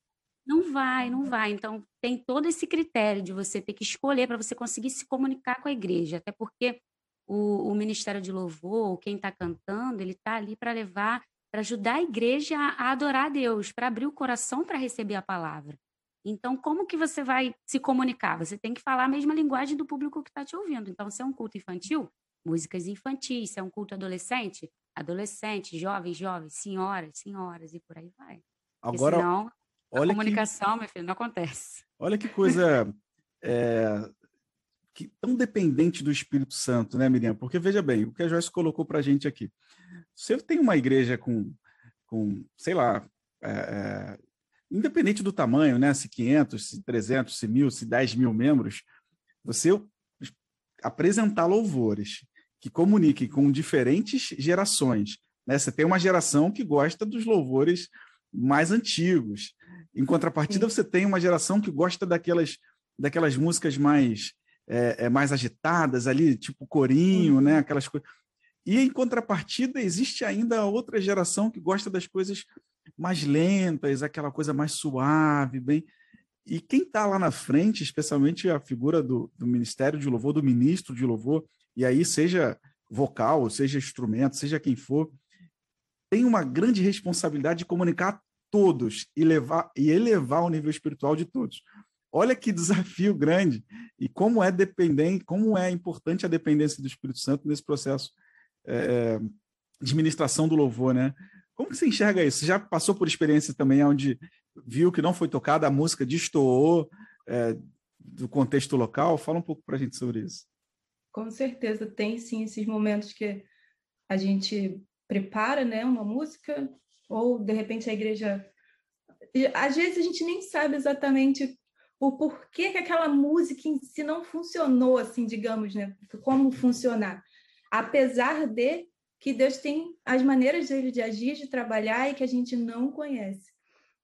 Não vai, não vai. Então, tem todo esse critério de você ter que escolher para você conseguir se comunicar com a igreja. Até porque o, o Ministério de Louvor, quem está cantando, ele está ali para levar, para ajudar a igreja a, adorar a Deus, para abrir o coração para receber a palavra. Então, como que você vai se comunicar? Você tem que falar a mesma linguagem do público que está te ouvindo. Então, se é um culto infantil, músicas infantis. Se é um culto adolescente, adolescente, jovens, jovens, senhoras, senhoras, e por aí vai. Agora, senão, Olha a comunicação, que, meu filho, não acontece. Olha que coisa é, que, tão dependente do Espírito Santo, né, Miriam? Porque veja bem, o que a Joyce colocou para a gente aqui. Você tem uma igreja com, com sei lá, é, é, independente do tamanho, né? Se 500, se 300, se mil, se 10 mil membros, você apresentar louvores que comuniquem com diferentes gerações. Né? Você tem uma geração que gosta dos louvores mais antigos. Em contrapartida, Sim. você tem uma geração que gosta daquelas, daquelas músicas mais, é, é, mais agitadas ali, tipo corinho, né? Aquelas coisas. E em contrapartida, existe ainda outra geração que gosta das coisas mais lentas, aquela coisa mais suave, bem. E quem está lá na frente, especialmente a figura do, do Ministério de Louvor, do ministro de Louvor, e aí seja vocal, seja instrumento, seja quem for, tem uma grande responsabilidade de comunicar todos e, levar, e elevar o nível espiritual de todos. Olha que desafio grande e como é dependente, como é importante a dependência do Espírito Santo nesse processo é, de ministração do louvor, né? Como que você enxerga isso? Você já passou por experiência também onde viu que não foi tocada, a música destoou é, do contexto local? Fala um pouco para a gente sobre isso. Com certeza, tem sim esses momentos que a gente prepara né, uma música ou de repente a igreja. Às vezes a gente nem sabe exatamente o porquê que aquela música em si não funcionou, assim, digamos, né? Como funcionar. Apesar de que Deus tem as maneiras dele de agir, de trabalhar e que a gente não conhece.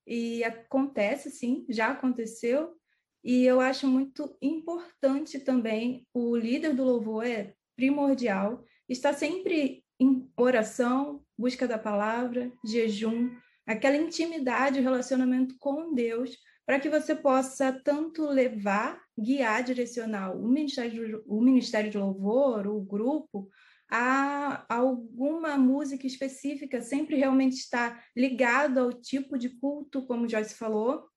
E acontece, sim, já aconteceu. E eu acho muito importante também, o líder do louvor é primordial, está sempre em oração, busca da palavra, jejum, aquela intimidade, o relacionamento com Deus, para que você possa tanto levar, guiar, direcionar o ministério, o ministério de louvor, o grupo, a alguma música específica, sempre realmente estar ligado ao tipo de culto, como Joyce falou,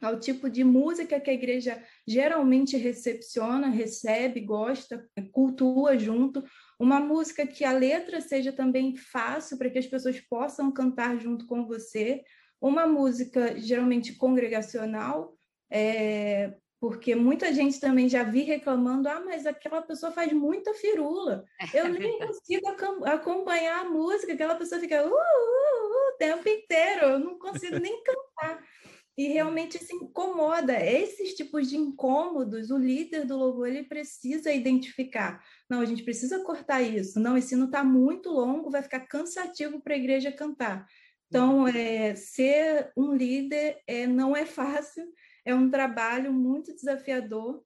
ao tipo de música que a igreja geralmente recepciona, recebe, gosta, cultua junto, uma música que a letra seja também fácil para que as pessoas possam cantar junto com você, uma música geralmente congregacional, é, porque muita gente também já vi reclamando, ah, mas aquela pessoa faz muita firula, eu nem consigo acompanhar a música, aquela pessoa fica uh, uh, uh, o tempo inteiro, eu não consigo nem cantar. E realmente se incomoda. Esses tipos de incômodos, o líder do louvor ele precisa identificar. Não, a gente precisa cortar isso. Não, esse não está muito longo, vai ficar cansativo para a igreja cantar. Então, é, ser um líder é, não é fácil, é um trabalho muito desafiador,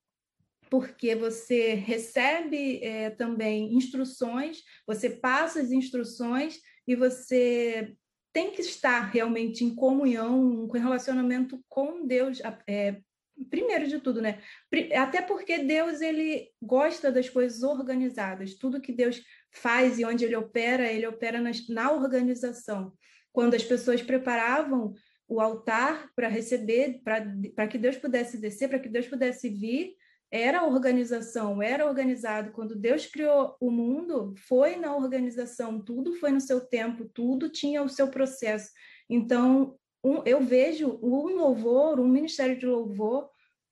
porque você recebe é, também instruções, você passa as instruções e você tem que estar realmente em comunhão, com relacionamento com Deus, é, primeiro de tudo, né? Até porque Deus ele gosta das coisas organizadas. Tudo que Deus faz e onde ele opera, ele opera na, na organização. Quando as pessoas preparavam o altar para receber, para que Deus pudesse descer, para que Deus pudesse vir, era organização, era organizado. Quando Deus criou o mundo, foi na organização, tudo foi no seu tempo, tudo tinha o seu processo. Então, um, eu vejo um louvor, um ministério de louvor,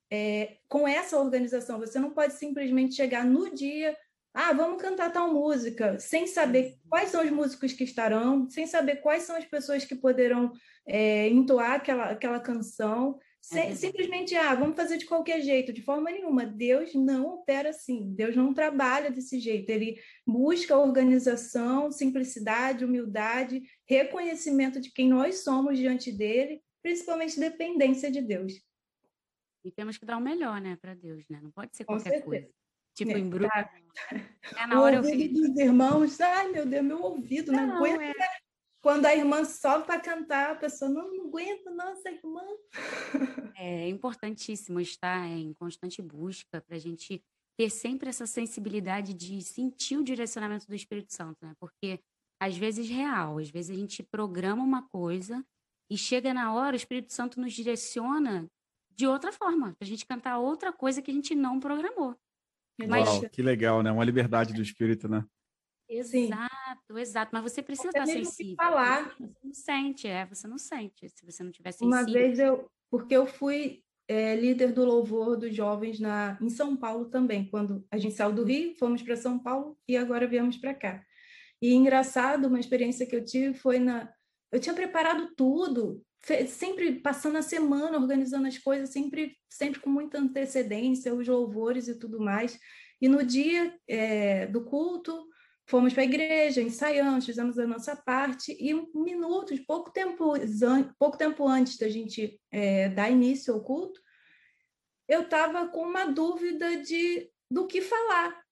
é, com essa organização. Você não pode simplesmente chegar no dia, ah, vamos cantar tal música, sem saber quais são os músicos que estarão, sem saber quais são as pessoas que poderão é, entoar aquela, aquela canção. É simplesmente, ah, vamos fazer de qualquer jeito, de forma nenhuma. Deus não opera assim, Deus não trabalha desse jeito. Ele busca organização, simplicidade, humildade, reconhecimento de quem nós somos diante dele, principalmente dependência de Deus. E temos que dar o melhor, né, para Deus, né? Não pode ser qualquer coisa. Tipo, é, em bruto. Tá. É, na hora o ouvido eu fiz... dos irmãos, ai meu Deus, meu ouvido, não, não aguenta. É quando a irmã sobe para cantar, a pessoa não, não aguenta, nossa irmã. É importantíssimo estar em constante busca para a gente ter sempre essa sensibilidade de sentir o direcionamento do Espírito Santo, né? Porque às vezes real, às vezes a gente programa uma coisa e chega na hora, o Espírito Santo nos direciona de outra forma, para a gente cantar outra coisa que a gente não programou. Mas... Uau, que legal, né? Uma liberdade do Espírito, né? Exato, exato. Mas você precisa estar sensível. falar. Você não sente, é, você não sente. Se você não tiver sensível. Uma vez eu, porque eu fui é, líder do louvor dos jovens na, em São Paulo também, quando a gente saiu do Rio, fomos para São Paulo e agora viemos para cá. E engraçado, uma experiência que eu tive foi na. Eu tinha preparado tudo, sempre passando a semana organizando as coisas, sempre, sempre com muita antecedência, os louvores e tudo mais. E no dia é, do culto, fomos para a igreja, ensaiamos, fizemos a nossa parte, e minutos, pouco tempo, pouco tempo antes da gente é, dar início ao culto, eu estava com uma dúvida de do que falar.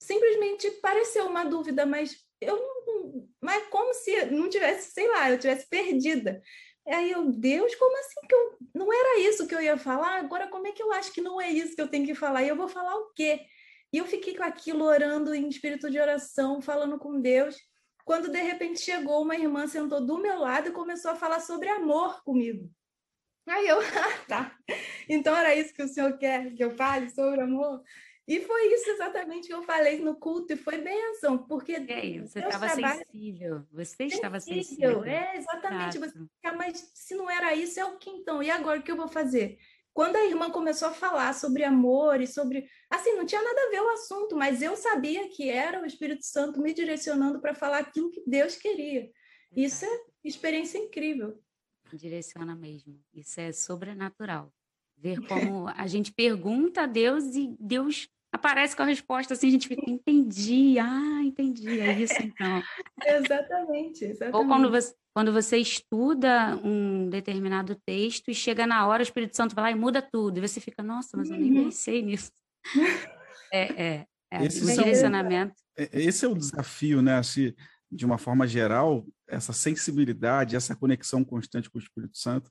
Simplesmente pareceu uma dúvida, mas eu não, mas como se não tivesse, sei lá, eu tivesse perdida. Aí eu, Deus, como assim que eu não era isso que eu ia falar? Agora como é que eu acho que não é isso que eu tenho que falar? E eu vou falar o quê? E eu fiquei com aquilo orando em espírito de oração, falando com Deus. Quando de repente chegou uma irmã, sentou do meu lado e começou a falar sobre amor comigo. Aí eu, ah, tá. Então era isso que o senhor quer que eu fale sobre amor? E foi isso exatamente que eu falei no culto, e foi benção, porque. É, você estava trabalho... sensível, você estava sensível. É, exatamente. Você, mas se não era isso, é o que então? E agora o que eu vou fazer? Quando a irmã começou a falar sobre amor e sobre. Assim, não tinha nada a ver o assunto, mas eu sabia que era o Espírito Santo me direcionando para falar aquilo que Deus queria. Isso é experiência incrível. Direciona mesmo. Isso é sobrenatural. Ver como a gente pergunta a Deus e Deus aparece com a resposta assim, a gente fica, entendi, ah, entendi, é isso então. exatamente, exatamente. Ou quando você, quando você estuda um determinado texto e chega na hora, o Espírito Santo vai lá e muda tudo, e você fica, nossa, mas eu nem uhum. pensei nisso. É, é, é esse, direcionamento. É, esse é o desafio, né, assim, de uma forma geral, essa sensibilidade, essa conexão constante com o Espírito Santo,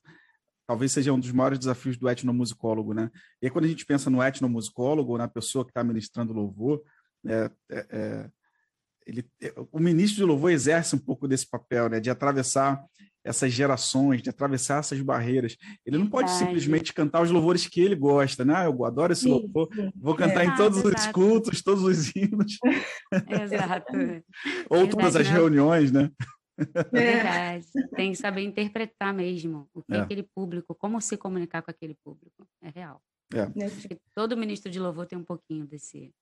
talvez seja um dos maiores desafios do etnomusicólogo, né? E aí, quando a gente pensa no etnomusicólogo, na pessoa que está ministrando louvor, é, é, é, ele, o ministro de louvor exerce um pouco desse papel, né, de atravessar essas gerações, de atravessar essas barreiras. Ele não pode simplesmente cantar os louvores que ele gosta, né? Ah, eu adoro esse louvor, vou cantar é. em todos exato. os cultos, todos os hinos. Exato. Ou todas as reuniões, né? É verdade. Tem que saber interpretar mesmo o que é. aquele público, como se comunicar com aquele público. É real. É. Todo ministro de louvor tem um pouquinho desse,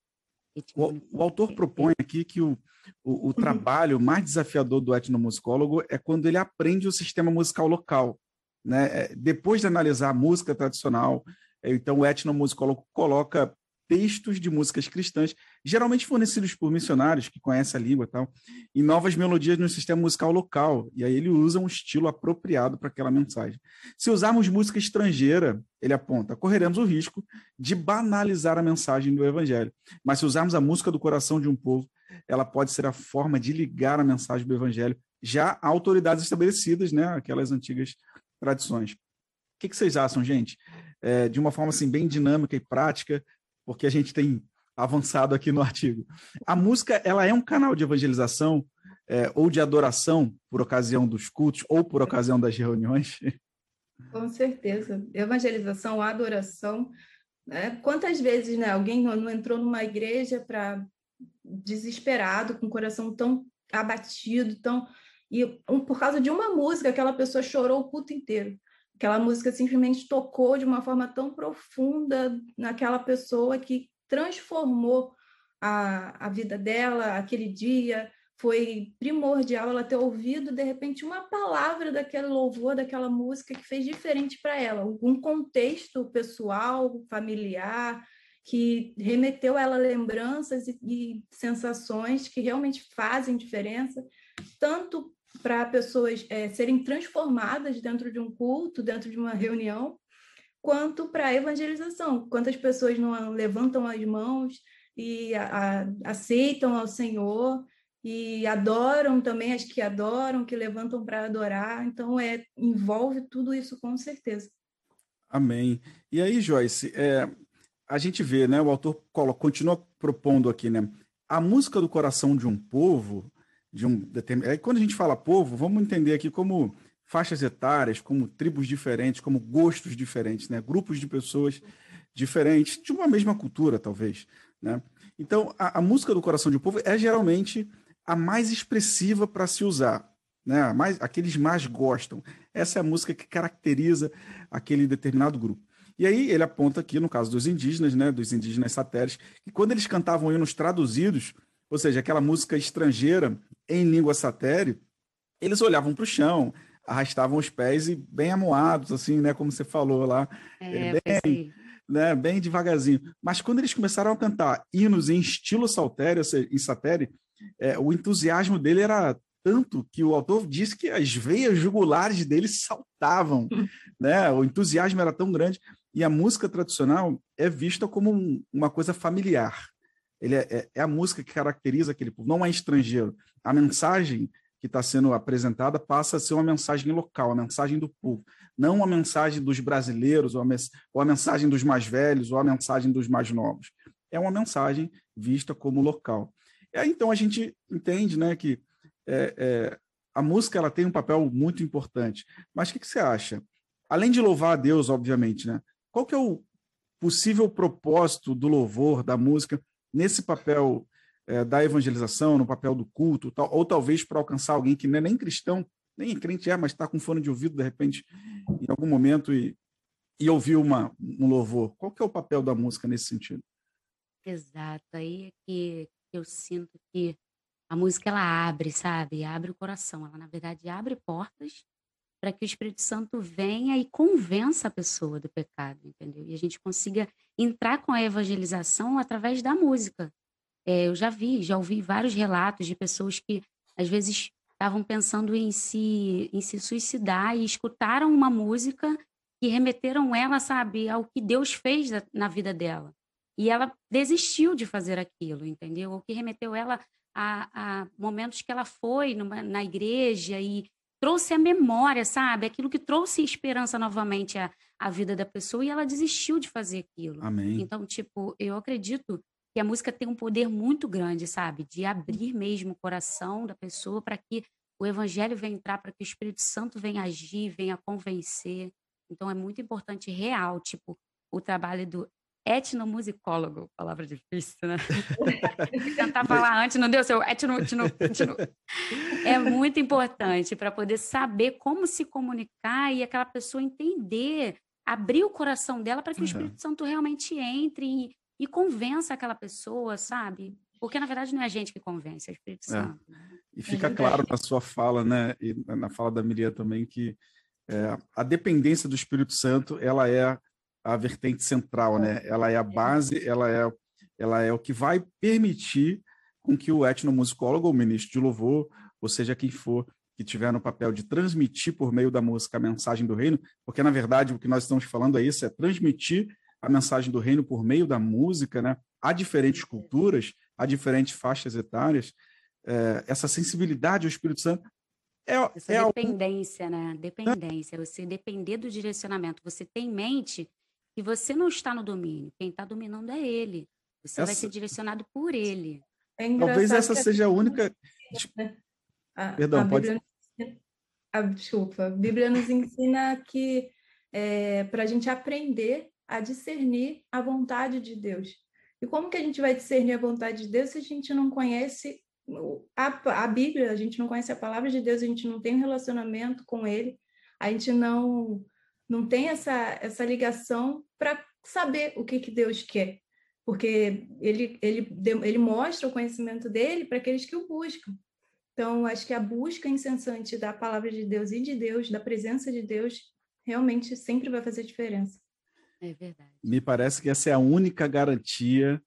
o, o, autor propõe aqui que o, o, o uhum. trabalho mais desafiador do etnomusicólogo é quando ele aprende o sistema musical local. Né? É, depois de analisar a música tradicional, é, então o etnomusicólogo coloca textos de músicas cristãs, geralmente fornecidos por missionários que conhecem a língua e tal, e novas melodias no sistema musical local. E aí ele usa um estilo apropriado para aquela mensagem. Se usarmos música estrangeira, ele aponta, correremos o risco de banalizar a mensagem do evangelho. Mas se usarmos a música do coração de um povo, ela pode ser a forma de ligar a mensagem do evangelho já a autoridades estabelecidas, né, aquelas antigas tradições. O que, que vocês acham, gente? É, de uma forma assim bem dinâmica e prática, porque a gente tem avançado aqui no artigo. A música ela é um canal de evangelização é, ou de adoração por ocasião dos cultos ou por ocasião das reuniões? Com certeza. Evangelização, adoração. Né? Quantas vezes né, alguém não entrou numa igreja para desesperado, com o coração tão abatido, tão e um, por causa de uma música, aquela pessoa chorou o culto inteiro. Aquela música simplesmente tocou de uma forma tão profunda naquela pessoa que transformou a, a vida dela aquele dia. Foi primordial ela ter ouvido, de repente, uma palavra daquele louvor, daquela música que fez diferente para ela, um contexto pessoal, familiar, que remeteu a ela lembranças e, e sensações que realmente fazem diferença, tanto para pessoas é, serem transformadas dentro de um culto, dentro de uma reunião, quanto para a evangelização. Quantas pessoas não levantam as mãos e a, a, aceitam ao Senhor e adoram também as que adoram, que levantam para adorar. Então, é envolve tudo isso com certeza. Amém. E aí, Joyce, é, a gente vê, né? O autor continua propondo aqui, né? A música do coração de um povo de um determinado. Quando a gente fala povo, vamos entender aqui como faixas etárias, como tribos diferentes, como gostos diferentes, né? grupos de pessoas diferentes, de uma mesma cultura, talvez. Né? Então, a, a música do coração de um povo é geralmente a mais expressiva para se usar. Né? Mais, aqueles mais gostam. Essa é a música que caracteriza aquele determinado grupo. E aí ele aponta aqui, no caso dos indígenas, né, dos indígenas satéres, que quando eles cantavam hinos traduzidos, ou seja, aquela música estrangeira em língua satéria, eles olhavam para o chão, arrastavam os pés e bem amuados, assim, né? Como você falou lá. É, bem, né, bem devagarzinho. Mas quando eles começaram a cantar hinos em estilo saltério, em satério, é, o entusiasmo dele era tanto que o autor disse que as veias jugulares dele saltavam, né? O entusiasmo era tão grande e a música tradicional é vista como um, uma coisa familiar. Ele é, é, é, a música que caracteriza aquele povo, não é estrangeiro. A mensagem que está sendo apresentada passa a ser uma mensagem local, a mensagem do povo, não uma mensagem dos brasileiros, ou a, ou a mensagem dos mais velhos, ou a mensagem dos mais novos. É uma mensagem vista como local. Aí, então a gente entende né, que é, é, a música ela tem um papel muito importante. Mas o que, que, você acha? Além de louvar a Deus, obviamente, né, qual que é o possível propósito do louvor, da música, nesse papel é, da evangelização, no papel do culto, tal, ou talvez para alcançar alguém que não é nem cristão, nem crente é, mas está com fone de ouvido, de repente, em algum momento, e, e ouvir uma, um louvor. Qual que é o papel da música nesse sentido? Exato, aí é que eu sinto que a música ela abre, sabe? Abre o coração, ela na verdade abre portas para que o Espírito Santo venha e convença a pessoa do pecado, entendeu? E a gente consiga entrar com a evangelização através da música. É, eu já vi, já ouvi vários relatos de pessoas que às vezes estavam pensando em se, em se suicidar e escutaram uma música que remeteram ela, sabe, ao que Deus fez na vida dela. E ela desistiu de fazer aquilo, entendeu? O que remeteu ela a, a momentos que ela foi numa, na igreja e trouxe a memória, sabe? Aquilo que trouxe esperança novamente à, à vida da pessoa e ela desistiu de fazer aquilo. Amém. Então, tipo, eu acredito que a música tem um poder muito grande, sabe? De abrir mesmo o coração da pessoa para que o evangelho venha entrar, para que o Espírito Santo venha agir, venha convencer. Então é muito importante real, tipo, o trabalho do etnomusicólogo, palavra difícil, né? Tentar falar antes, não deu seu etno, etno, etno. É muito importante para poder saber como se comunicar e aquela pessoa entender, abrir o coração dela para que o Espírito Santo realmente entre e, e convença aquela pessoa, sabe? Porque na verdade não é a gente que convence, é o Espírito é. Santo. É. E fica é claro na sua fala, né, e na fala da Miriam também que é, a dependência do Espírito Santo, ela é a vertente central, né? Ela é a base, ela é, ela é o que vai permitir com que o etnomusicólogo, o ministro de louvor, ou seja, quem for que tiver no papel de transmitir por meio da música a mensagem do reino, porque na verdade o que nós estamos falando é isso, é transmitir a mensagem do reino por meio da música, né? A diferentes culturas, a diferentes faixas etárias, é, essa sensibilidade ao Espírito Santo é, essa é dependência, algo... né? Dependência, você depender do direcionamento. Você tem em mente que você não está no domínio, quem está dominando é ele. Você essa... vai ser direcionado por ele. É Talvez essa seja a única. A, Perdão, a pode. Ensina... a, desculpa. A Bíblia nos ensina que é, para a gente aprender a discernir a vontade de Deus. E como que a gente vai discernir a vontade de Deus se a gente não conhece a, a Bíblia, a gente não conhece a palavra de Deus, a gente não tem um relacionamento com Ele, a gente não não tem essa, essa ligação para saber o que, que Deus quer, porque ele, ele, ele mostra o conhecimento dele para aqueles que o buscam. Então, acho que a busca incessante da palavra de Deus e de Deus, da presença de Deus, realmente sempre vai fazer diferença. É verdade. Me parece que essa é a única garantia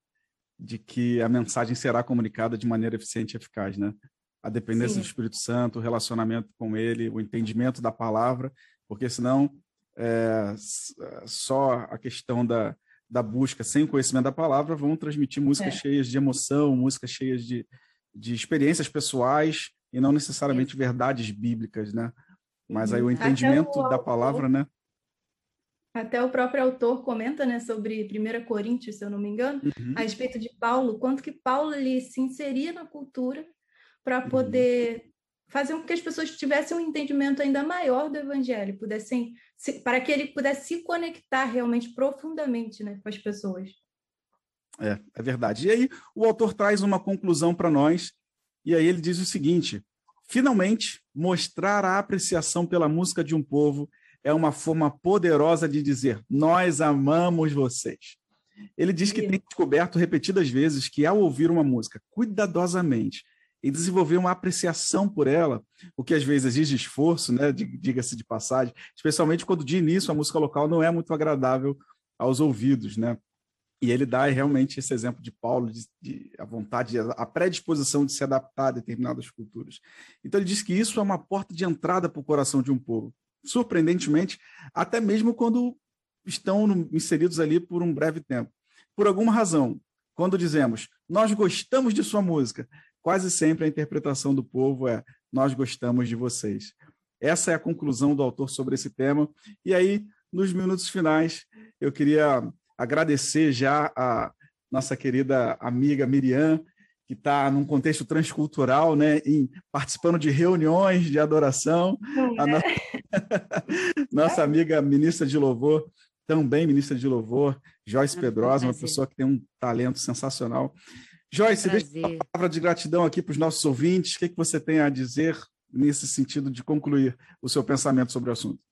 de que a mensagem será comunicada de maneira eficiente e eficaz, né? A dependência Sim. do Espírito Santo, o relacionamento com ele, o entendimento da palavra, porque senão é, só a questão da, da busca sem o conhecimento da palavra vão transmitir músicas é. cheias de emoção, músicas cheias de, de experiências pessoais e não necessariamente é. verdades bíblicas, né? Mas aí o entendimento o da palavra, né? Até o próprio autor comenta, né, sobre 1 Coríntios, se eu não me engano, uhum. a respeito de Paulo, quanto que Paulo ele se inseria na cultura para uhum. poder uhum fazer com que as pessoas tivessem um entendimento ainda maior do evangelho, pudessem se, para que ele pudesse se conectar realmente profundamente, né, com as pessoas. É, é verdade. E aí o autor traz uma conclusão para nós, e aí ele diz o seguinte: finalmente, mostrar a apreciação pela música de um povo é uma forma poderosa de dizer: nós amamos vocês. Ele diz que tem descoberto repetidas vezes que, ao ouvir uma música cuidadosamente e desenvolver uma apreciação por ela, o que às vezes exige esforço, né, diga-se de passagem, especialmente quando de início a música local não é muito agradável aos ouvidos, né? E ele dá realmente esse exemplo de Paulo, de, de, a vontade, a predisposição de se adaptar a determinadas culturas. Então ele diz que isso é uma porta de entrada para o coração de um povo. Surpreendentemente, até mesmo quando estão no, inseridos ali por um breve tempo. Por alguma razão, quando dizemos, nós gostamos de sua música, quase sempre a interpretação do povo é: nós gostamos de vocês. Essa é a conclusão do autor sobre esse tema. E aí, nos minutos finais, eu queria agradecer já a nossa querida amiga Miriam, que está num contexto transcultural, né, em, participando de reuniões de adoração. É. A nossa, nossa amiga ministra de louvor, também ministra de louvor, Joyce Pedrosa, uma pessoa que tem um talento sensacional. Joyce, deixa uma palavra de gratidão aqui para os nossos ouvintes. O que, é que você tem a dizer nesse sentido de concluir o seu pensamento sobre o assunto?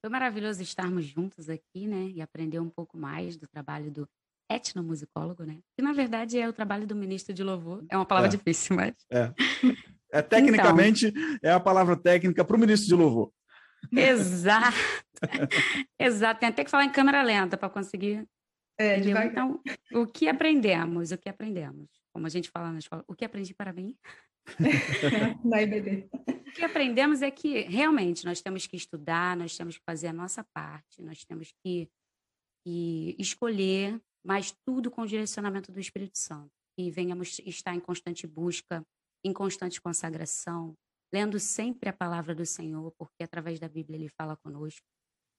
Foi maravilhoso estarmos juntos aqui, né? E aprender um pouco mais do trabalho do etnomusicólogo, né? Que na verdade é o trabalho do ministro de louvor. É uma palavra é. difícil, mas. É. é tecnicamente então... é a palavra técnica para o ministro de louvor. Exato. Exato. Tem até que falar em câmera lenta para conseguir é, então, o que aprendemos? O que aprendemos? Como a gente fala na escola, o que aprendi para mim? na IBD. O que aprendemos é que realmente nós temos que estudar, nós temos que fazer a nossa parte, nós temos que, que escolher, mas tudo com o direcionamento do Espírito Santo. E venhamos estar em constante busca, em constante consagração, lendo sempre a palavra do Senhor, porque através da Bíblia ele fala conosco.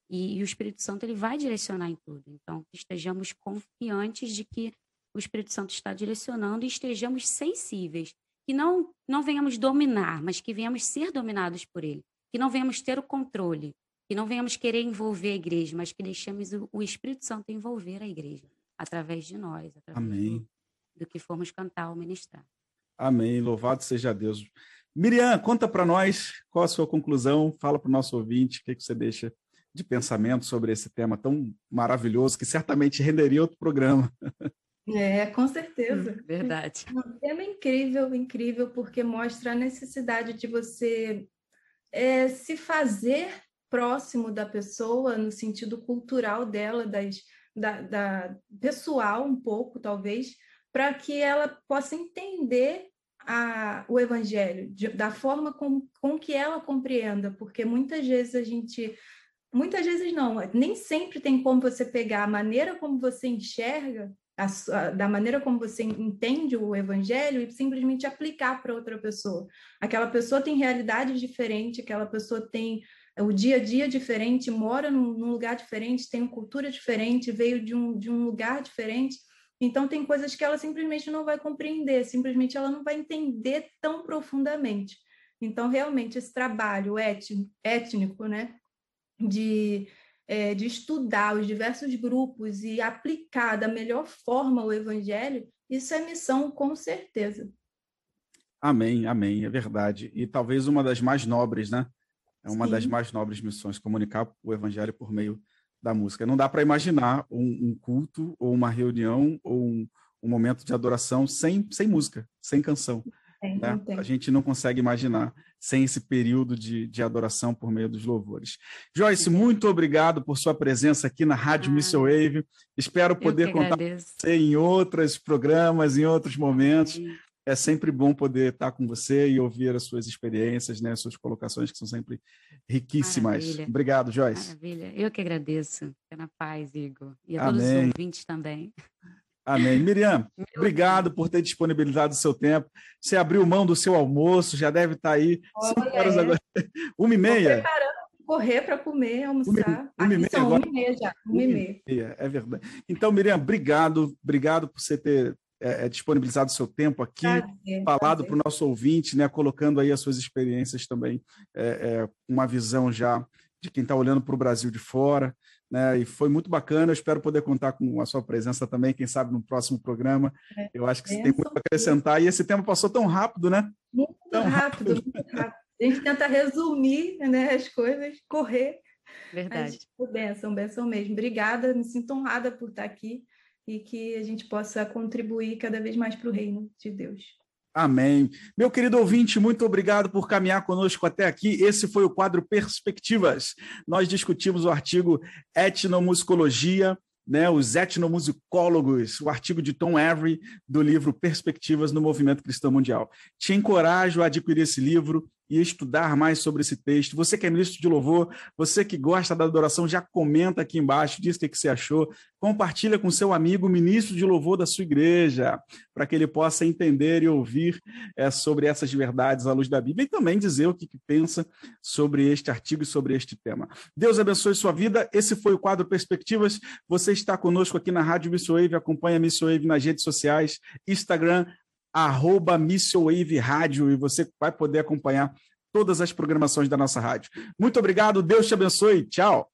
E, e, o Espírito Santo ele vai direcionar em tudo. Então, estejamos confiantes de que o Espírito Santo está direcionando e estejamos sensíveis, que não, não venhamos dominar, mas que venhamos ser dominados por Ele, que não venhamos ter o controle, que não venhamos querer envolver a igreja, mas que deixemos o, o Espírito Santo envolver a igreja, através de nós, através Amém. Do, do que formos cantar ou ministrar. Amém. Louvado seja Deus. Miriam, conta para nós qual a sua conclusão, fala para o nosso ouvinte o que, que você deixa de pensamento sobre esse tema tão maravilhoso que certamente renderia outro programa. É, com certeza. Hum, verdade. Um tema incrível, incrível, porque mostra a necessidade de você é, se fazer próximo da pessoa, no sentido cultural dela, das, da, da pessoal um pouco, talvez, para que ela possa entender a, o evangelho de, da forma com, com que ela compreenda, porque muitas vezes a gente muitas vezes não, nem sempre tem como você pegar a maneira como você enxerga, a, a, da maneira como você entende o evangelho e simplesmente aplicar para outra pessoa. Aquela pessoa tem realidades diferentes, aquela pessoa tem o dia a dia diferente, mora num, num lugar diferente, tem uma cultura diferente, veio de um, de um lugar diferente. Então, tem coisas que ela simplesmente não vai compreender, simplesmente ela não vai entender tão profundamente. Então, realmente, esse trabalho étnico, né, de, é, de estudar os diversos grupos e aplicar da melhor forma o evangelho, isso é missão com certeza. Amém, amém, é verdade. E talvez uma das mais nobres, né? É uma Sim. das mais nobres missões, comunicar o evangelho por meio da música. Não dá para imaginar um, um, culto ou uma reunião ou um, um, momento de adoração sem, sem música, sem canção. Né? A gente não consegue imaginar sem esse período de, de adoração por meio dos louvores. Joyce, muito obrigado por sua presença aqui na Rádio ah, Missile Wave. Espero poder contar com você em outros programas, em outros momentos. Sim é sempre bom poder estar com você e ouvir as suas experiências, né, as suas colocações, que são sempre riquíssimas. Maravilha. Obrigado, Joyce. Maravilha. Eu que agradeço. Fica na paz, Igor. E a Amém. todos os ouvintes também. Amém. Miriam, obrigado por ter disponibilizado o seu tempo. Você abriu mão do seu almoço, já deve estar aí. horas é. agora. Uma e meia. correr para comer, almoçar. Uma, uma Aqui são uma e meia já. Uma, uma e meia. É verdade. Então, Miriam, obrigado. Obrigado por você ter é, é, disponibilizado seu tempo aqui, prazer, falado para o nosso ouvinte, né, colocando aí as suas experiências também, é, é, uma visão já de quem está olhando para o Brasil de fora, né, e foi muito bacana, eu espero poder contar com a sua presença também, quem sabe no próximo programa, é, eu acho que você tem muito a acrescentar, e esse tempo passou tão rápido, né? Muito tão rápido, rápido. muito rápido. A gente tenta resumir né, as coisas, correr. Verdade. Mas, benção, benção mesmo. Obrigada, me sinto honrada por estar aqui e que a gente possa contribuir cada vez mais para o reino de Deus. Amém. Meu querido ouvinte, muito obrigado por caminhar conosco até aqui. Esse foi o quadro Perspectivas. Nós discutimos o artigo Etnomusicologia, né, os etnomusicólogos, o artigo de Tom Avery do livro Perspectivas no Movimento Cristão Mundial. Te encorajo a adquirir esse livro e estudar mais sobre esse texto. Você que é ministro de louvor, você que gosta da adoração, já comenta aqui embaixo, diz o que, você achou. Compartilha com seu amigo, ministro de louvor da sua igreja, para que ele possa entender e ouvir é, sobre essas verdades à luz da Bíblia e também dizer o que, que pensa sobre este artigo e sobre este tema. Deus abençoe sua vida. Esse foi o quadro Perspectivas. Você está conosco aqui na Rádio Misswave, acompanha a Misswave nas redes sociais, Instagram, arroba Wave Rádio, e você vai poder acompanhar todas as programações da nossa rádio. Muito obrigado, Deus te abençoe, tchau!